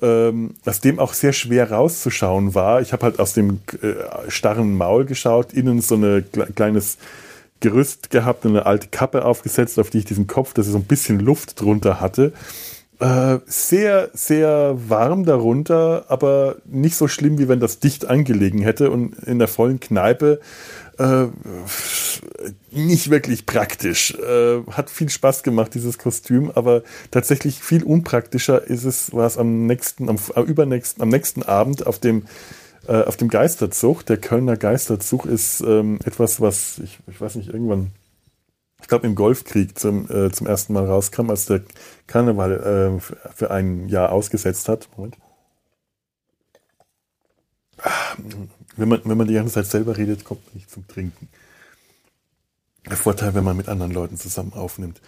Ähm, aus dem auch sehr schwer rauszuschauen war. Ich habe halt aus dem äh, starren Maul geschaut, innen so ein kleines Gerüst gehabt, eine alte Kappe aufgesetzt, auf die ich diesen Kopf, dass er so ein bisschen Luft drunter hatte. Äh, sehr, sehr warm darunter, aber nicht so schlimm, wie wenn das dicht angelegen hätte und in der vollen Kneipe äh, nicht wirklich praktisch. Äh, hat viel Spaß gemacht, dieses Kostüm, aber tatsächlich viel unpraktischer ist es, war es am nächsten, am übernächsten, am nächsten Abend auf dem äh, auf dem Geisterzug. Der Kölner Geisterzug ist ähm, etwas, was ich, ich weiß nicht, irgendwann, ich glaube im Golfkrieg zum, äh, zum ersten Mal rauskam, als der Karneval äh, für ein Jahr ausgesetzt hat. Moment. Wenn man, wenn man die ganze Zeit selber redet, kommt man nicht zum Trinken. Der Vorteil, wenn man mit anderen Leuten zusammen aufnimmt.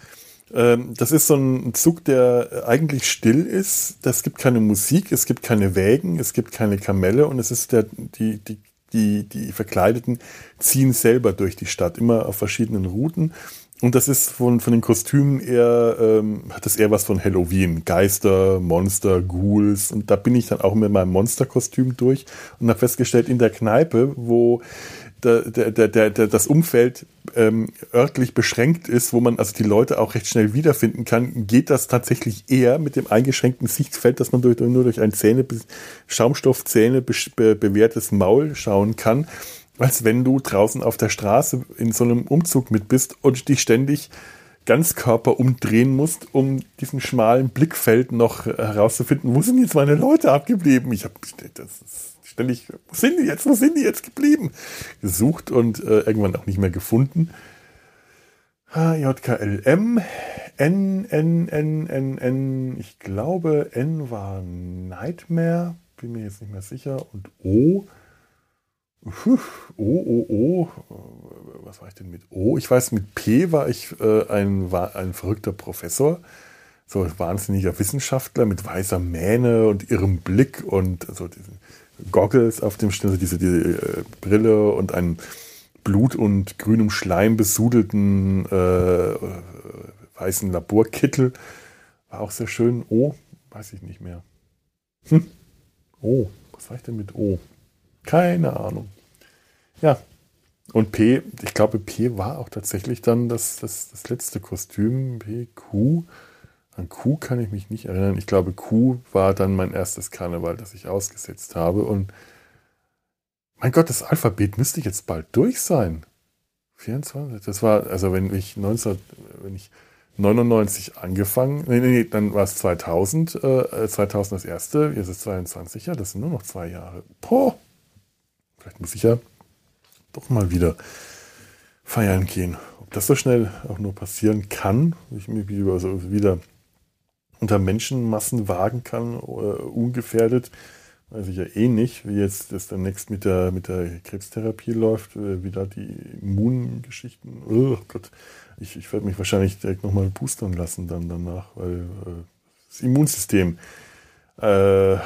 Ähm, das ist so ein Zug, der eigentlich still ist. Es gibt keine Musik, es gibt keine Wägen, es gibt keine Kamelle und es ist der, die, die, die, die Verkleideten ziehen selber durch die Stadt, immer auf verschiedenen Routen. Und das ist von, von den Kostümen eher, ähm, hat das eher was von Halloween. Geister, Monster, Ghouls. Und da bin ich dann auch mit meinem Monsterkostüm durch und habe festgestellt, in der Kneipe, wo der, der, der, das Umfeld ähm, örtlich beschränkt ist, wo man also die Leute auch recht schnell wiederfinden kann, geht das tatsächlich eher mit dem eingeschränkten Sichtfeld, dass man durch, nur durch ein Zähne, Schaumstoffzähne be, bewährtes Maul schauen kann, als wenn du draußen auf der Straße in so einem Umzug mit bist und dich ständig Ganzkörper umdrehen musst, um diesen schmalen Blickfeld noch herauszufinden, wo sind jetzt meine Leute abgeblieben? Ich habe das ist ständig, wo sind die jetzt, wo sind die jetzt geblieben? Gesucht und äh, irgendwann auch nicht mehr gefunden. HJKLM, N, N, N, N, N, ich glaube N war Nightmare, bin mir jetzt nicht mehr sicher, und O, O, O, O, was war ich denn mit O? Ich weiß, mit P war ich äh, ein, war ein verrückter Professor, so ein wahnsinniger Wissenschaftler mit weißer Mähne und ihrem Blick und so diesen Goggles auf dem Stirn, also diese, diese äh, Brille und einen Blut und grünem Schleim besudelten äh, weißen Laborkittel. War auch sehr schön. Oh, weiß ich nicht mehr. Hm. Oh, was war ich denn mit O? Keine Ahnung. Ja. Und P, ich glaube, P war auch tatsächlich dann das, das, das letzte Kostüm. PQ An Kuh kann ich mich nicht erinnern. Ich glaube, Kuh war dann mein erstes Karneval, das ich ausgesetzt habe. Und mein Gott, das Alphabet müsste jetzt bald durch sein. 24. Das war, also wenn ich 19, wenn ich 99 angefangen, nee, nee, nee dann war es 2000, äh, 2000 das erste, jetzt ist es 22, ja, das sind nur noch zwei Jahre. Boah, vielleicht muss ich ja doch mal wieder feiern gehen. Ob das so schnell auch nur passieren kann, ich mich also wieder unter Menschenmassen wagen kann, uh, ungefährdet, weiß ich ja eh nicht, wie jetzt das demnächst mit der, mit der Krebstherapie läuft, äh, wie da die Immungeschichten. Oh Gott, ich, ich werde mich wahrscheinlich direkt nochmal boostern lassen dann danach, weil äh, das Immunsystem äh,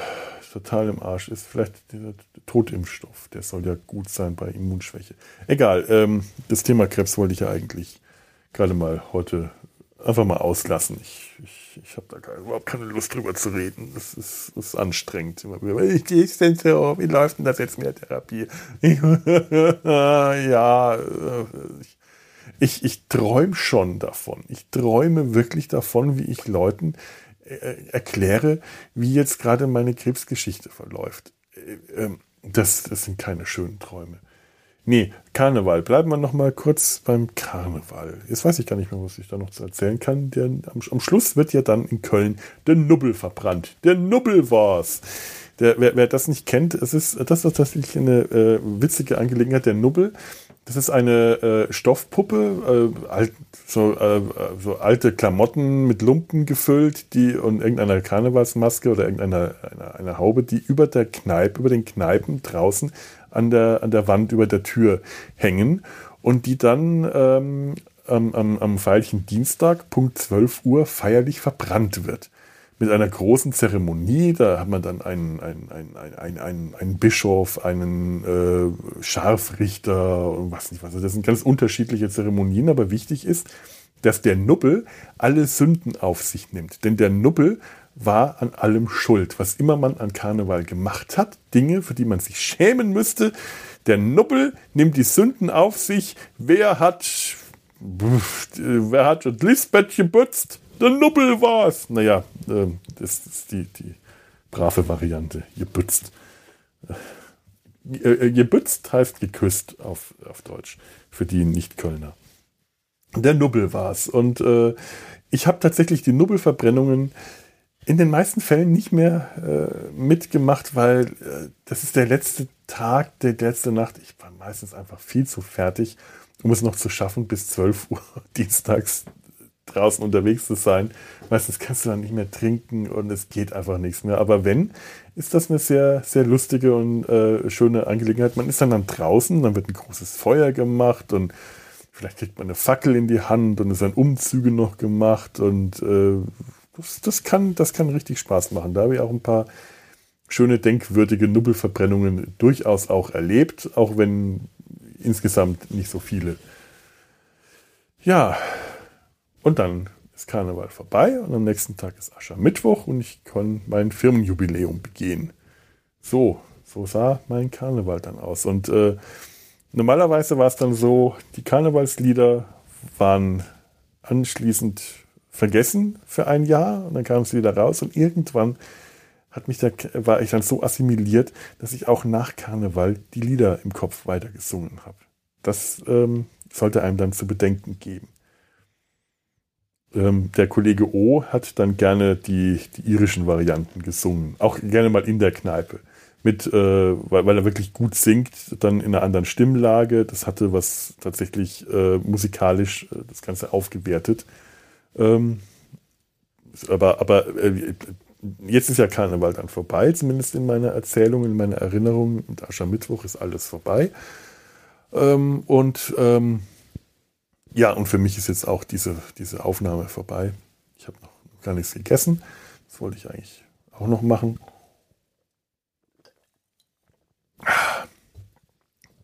total im Arsch ist. Vielleicht der Totimpfstoff, der soll ja gut sein bei Immunschwäche. Egal, ähm, das Thema Krebs wollte ich ja eigentlich gerade mal heute einfach mal auslassen. Ich, ich, ich habe da gar, überhaupt keine Lust drüber zu reden. Das ist, das ist anstrengend. Wie geht's denn so? Wie läuft denn das jetzt mit der Therapie? ja, äh, ich, ich, ich träume schon davon. Ich träume wirklich davon, wie ich Leuten äh, erkläre, wie jetzt gerade meine Krebsgeschichte verläuft. Äh, ähm, das, das sind keine schönen Träume. Nee, Karneval. Bleiben wir noch mal kurz beim Karneval. Jetzt weiß ich gar nicht mehr, was ich da noch zu erzählen kann. Der, am, am, Schluss wird ja dann in Köln der Nubbel verbrannt. Der Nubbel war's. Der, wer, wer das nicht kennt, es ist, das ist tatsächlich eine äh, witzige Angelegenheit. Der Nubbel das ist eine äh, Stoffpuppe, äh, alt, so, äh, so, alte Klamotten mit Lumpen gefüllt, die und irgendeiner Karnevalsmaske oder irgendeiner eine, eine Haube, die über der Kneipe, über den Kneipen draußen an der, an der Wand über der Tür hängen und die dann ähm, am, am, feierlichen Dienstag, Punkt 12 Uhr, feierlich verbrannt wird mit einer großen Zeremonie. Da hat man dann einen, einen, einen, einen, einen, einen Bischof, einen äh, Scharfrichter und was nicht was. Also das sind ganz unterschiedliche Zeremonien, aber wichtig ist, dass der Nuppel alle Sünden auf sich nimmt. Denn der Nuppel war an allem schuld. Was immer man an Karneval gemacht hat, Dinge, für die man sich schämen müsste. Der Nuppel nimmt die Sünden auf sich. Wer hat, wer hat das Lisbeth geputzt? Der Nubbel war's. Naja, äh, das ist die, die brave Variante. Gebützt. Äh, äh, gebützt heißt geküsst auf, auf Deutsch. Für die Nicht-Kölner. Der Nubbel war's. Und äh, ich habe tatsächlich die Nubbelverbrennungen in den meisten Fällen nicht mehr äh, mitgemacht, weil äh, das ist der letzte Tag, der letzte Nacht. Ich war meistens einfach viel zu fertig, um es noch zu schaffen, bis 12 Uhr dienstags draußen unterwegs zu sein. Meistens kannst du dann nicht mehr trinken und es geht einfach nichts mehr. Aber wenn, ist das eine sehr, sehr lustige und äh, schöne Angelegenheit. Man ist dann, dann draußen, dann wird ein großes Feuer gemacht und vielleicht kriegt man eine Fackel in die Hand und es werden Umzüge noch gemacht und äh, das, das, kann, das kann richtig Spaß machen. Da habe ich auch ein paar schöne, denkwürdige Nubbelverbrennungen durchaus auch erlebt, auch wenn insgesamt nicht so viele. Ja, und dann ist Karneval vorbei und am nächsten Tag ist Aschermittwoch und ich kann mein Firmenjubiläum begehen. So, so sah mein Karneval dann aus. Und äh, normalerweise war es dann so, die Karnevalslieder waren anschließend vergessen für ein Jahr und dann kam es wieder raus und irgendwann hat mich da, war ich dann so assimiliert, dass ich auch nach Karneval die Lieder im Kopf weitergesungen habe. Das ähm, sollte einem dann zu bedenken geben. Ähm, der Kollege O hat dann gerne die, die irischen Varianten gesungen. Auch gerne mal in der Kneipe. Mit, äh, weil, weil er wirklich gut singt, dann in einer anderen Stimmlage. Das hatte was tatsächlich äh, musikalisch äh, das Ganze aufgewertet. Ähm, aber aber äh, jetzt ist ja Karneval dann vorbei, zumindest in meiner Erzählung, in meiner Erinnerung. Mit Aschermittwoch ist alles vorbei. Ähm, und ähm, ja, und für mich ist jetzt auch diese, diese Aufnahme vorbei. Ich habe noch gar nichts gegessen. Das wollte ich eigentlich auch noch machen.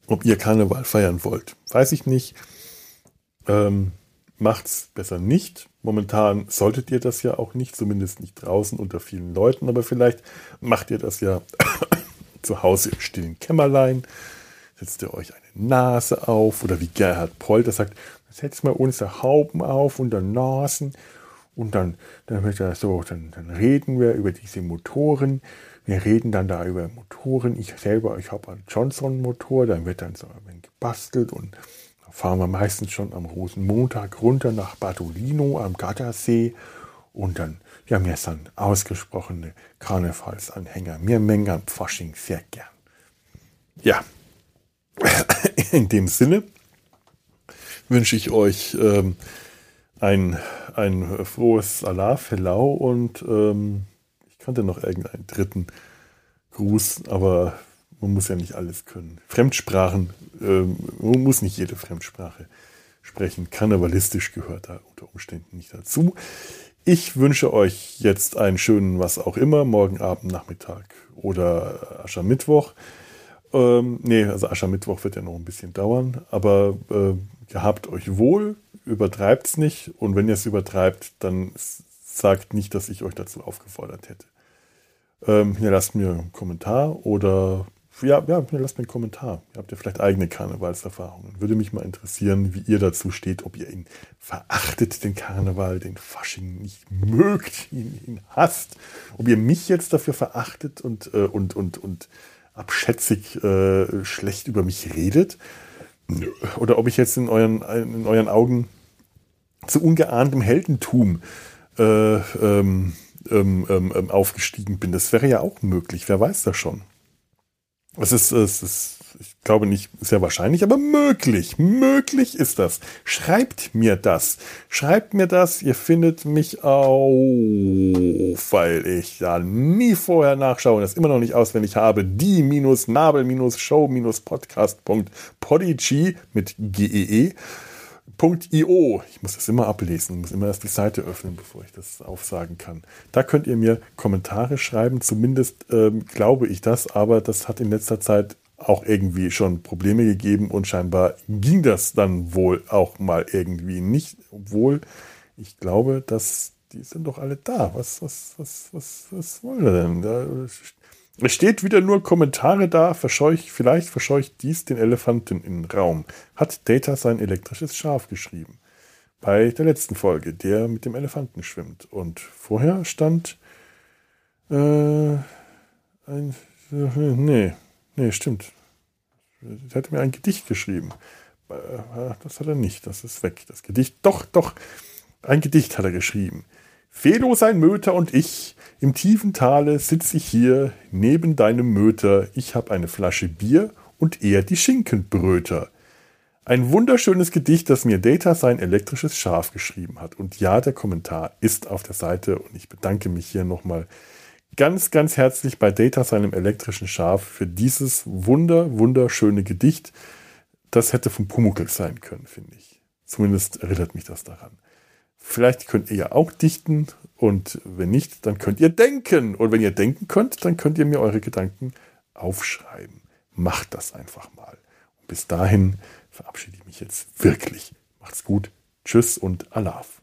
Ob ihr Karneval feiern wollt, weiß ich nicht. Ähm, macht's besser nicht. Momentan solltet ihr das ja auch nicht, zumindest nicht draußen unter vielen Leuten, aber vielleicht macht ihr das ja zu Hause im stillen Kämmerlein. Setzt ihr euch eine Nase auf oder wie Gerhard Polter sagt, setzt mal unsere Hauben auf und der Nasen Und dann, dann so, dann, dann reden wir über diese Motoren. Wir reden dann da über Motoren. Ich selber, ich habe einen Johnson-Motor, dann wird dann so gebastelt und dann fahren wir meistens schon am Rosenmontag runter nach Bartolino am Gardasee und dann, ja, mir sind ausgesprochene Karnevalsanhänger. Mir mengen Fasching sehr gern. Ja, in dem Sinne wünsche ich euch ähm, ein, ein frohes Allah, Felau und ähm, ich kannte noch irgendeinen dritten Gruß, aber man muss ja nicht alles können. Fremdsprachen, ähm, man muss nicht jede Fremdsprache sprechen. Karnevalistisch gehört da unter Umständen nicht dazu. Ich wünsche euch jetzt einen schönen was auch immer, morgen Abend, Nachmittag oder Aschermittwoch. Ähm, nee, also Aschermittwoch wird ja noch ein bisschen dauern, aber äh, gehabt euch wohl, übertreibt es nicht und wenn ihr es übertreibt, dann sagt nicht, dass ich euch dazu aufgefordert hätte. Ähm, lasst mir einen Kommentar oder ja, ja, lasst mir einen Kommentar. Ihr habt ja vielleicht eigene Karnevalserfahrungen. Würde mich mal interessieren, wie ihr dazu steht, ob ihr ihn verachtet, den Karneval, den Fasching nicht mögt, ihn, ihn hasst, ob ihr mich jetzt dafür verachtet und, äh, und, und, und abschätzig äh, schlecht über mich redet oder ob ich jetzt in euren, in euren Augen zu ungeahntem Heldentum äh, ähm, ähm, ähm, aufgestiegen bin. Das wäre ja auch möglich, wer weiß das schon. Es ist, es ist, ich glaube nicht sehr wahrscheinlich, aber möglich. Möglich ist das. Schreibt mir das. Schreibt mir das. Ihr findet mich auf, weil ich da nie vorher nachschaue und das immer noch nicht auswendig habe. Die-nabel-show-podcast.podigy mit G-E-E. -E .io. Ich muss das immer ablesen, muss immer erst die Seite öffnen, bevor ich das aufsagen kann. Da könnt ihr mir Kommentare schreiben, zumindest ähm, glaube ich das, aber das hat in letzter Zeit auch irgendwie schon Probleme gegeben und scheinbar ging das dann wohl auch mal irgendwie nicht, obwohl ich glaube, dass die sind doch alle da. Was, was, was, was, was wollen wir denn? Da es steht wieder nur Kommentare da, verscheucht, vielleicht verscheucht dies den Elefanten im Raum. Hat Data sein elektrisches Schaf geschrieben. Bei der letzten Folge, der mit dem Elefanten schwimmt. Und vorher stand äh, ein, nee, nee, stimmt. Er hat mir ein Gedicht geschrieben. Äh, das hat er nicht, das ist weg. Das Gedicht, doch, doch, ein Gedicht hat er geschrieben. Felo sein Möter und ich, im tiefen Tale sitz ich hier, neben deinem Möter, ich hab eine Flasche Bier und er die Schinkenbröter. Ein wunderschönes Gedicht, das mir Data sein elektrisches Schaf geschrieben hat. Und ja, der Kommentar ist auf der Seite und ich bedanke mich hier nochmal ganz, ganz herzlich bei Data seinem elektrischen Schaf für dieses wunder, wunderschöne Gedicht. Das hätte vom Pumuckl sein können, finde ich. Zumindest erinnert mich das daran. Vielleicht könnt ihr ja auch dichten und wenn nicht, dann könnt ihr denken. Und wenn ihr denken könnt, dann könnt ihr mir eure Gedanken aufschreiben. Macht das einfach mal. Und bis dahin verabschiede ich mich jetzt wirklich. Macht's gut. Tschüss und Alaf.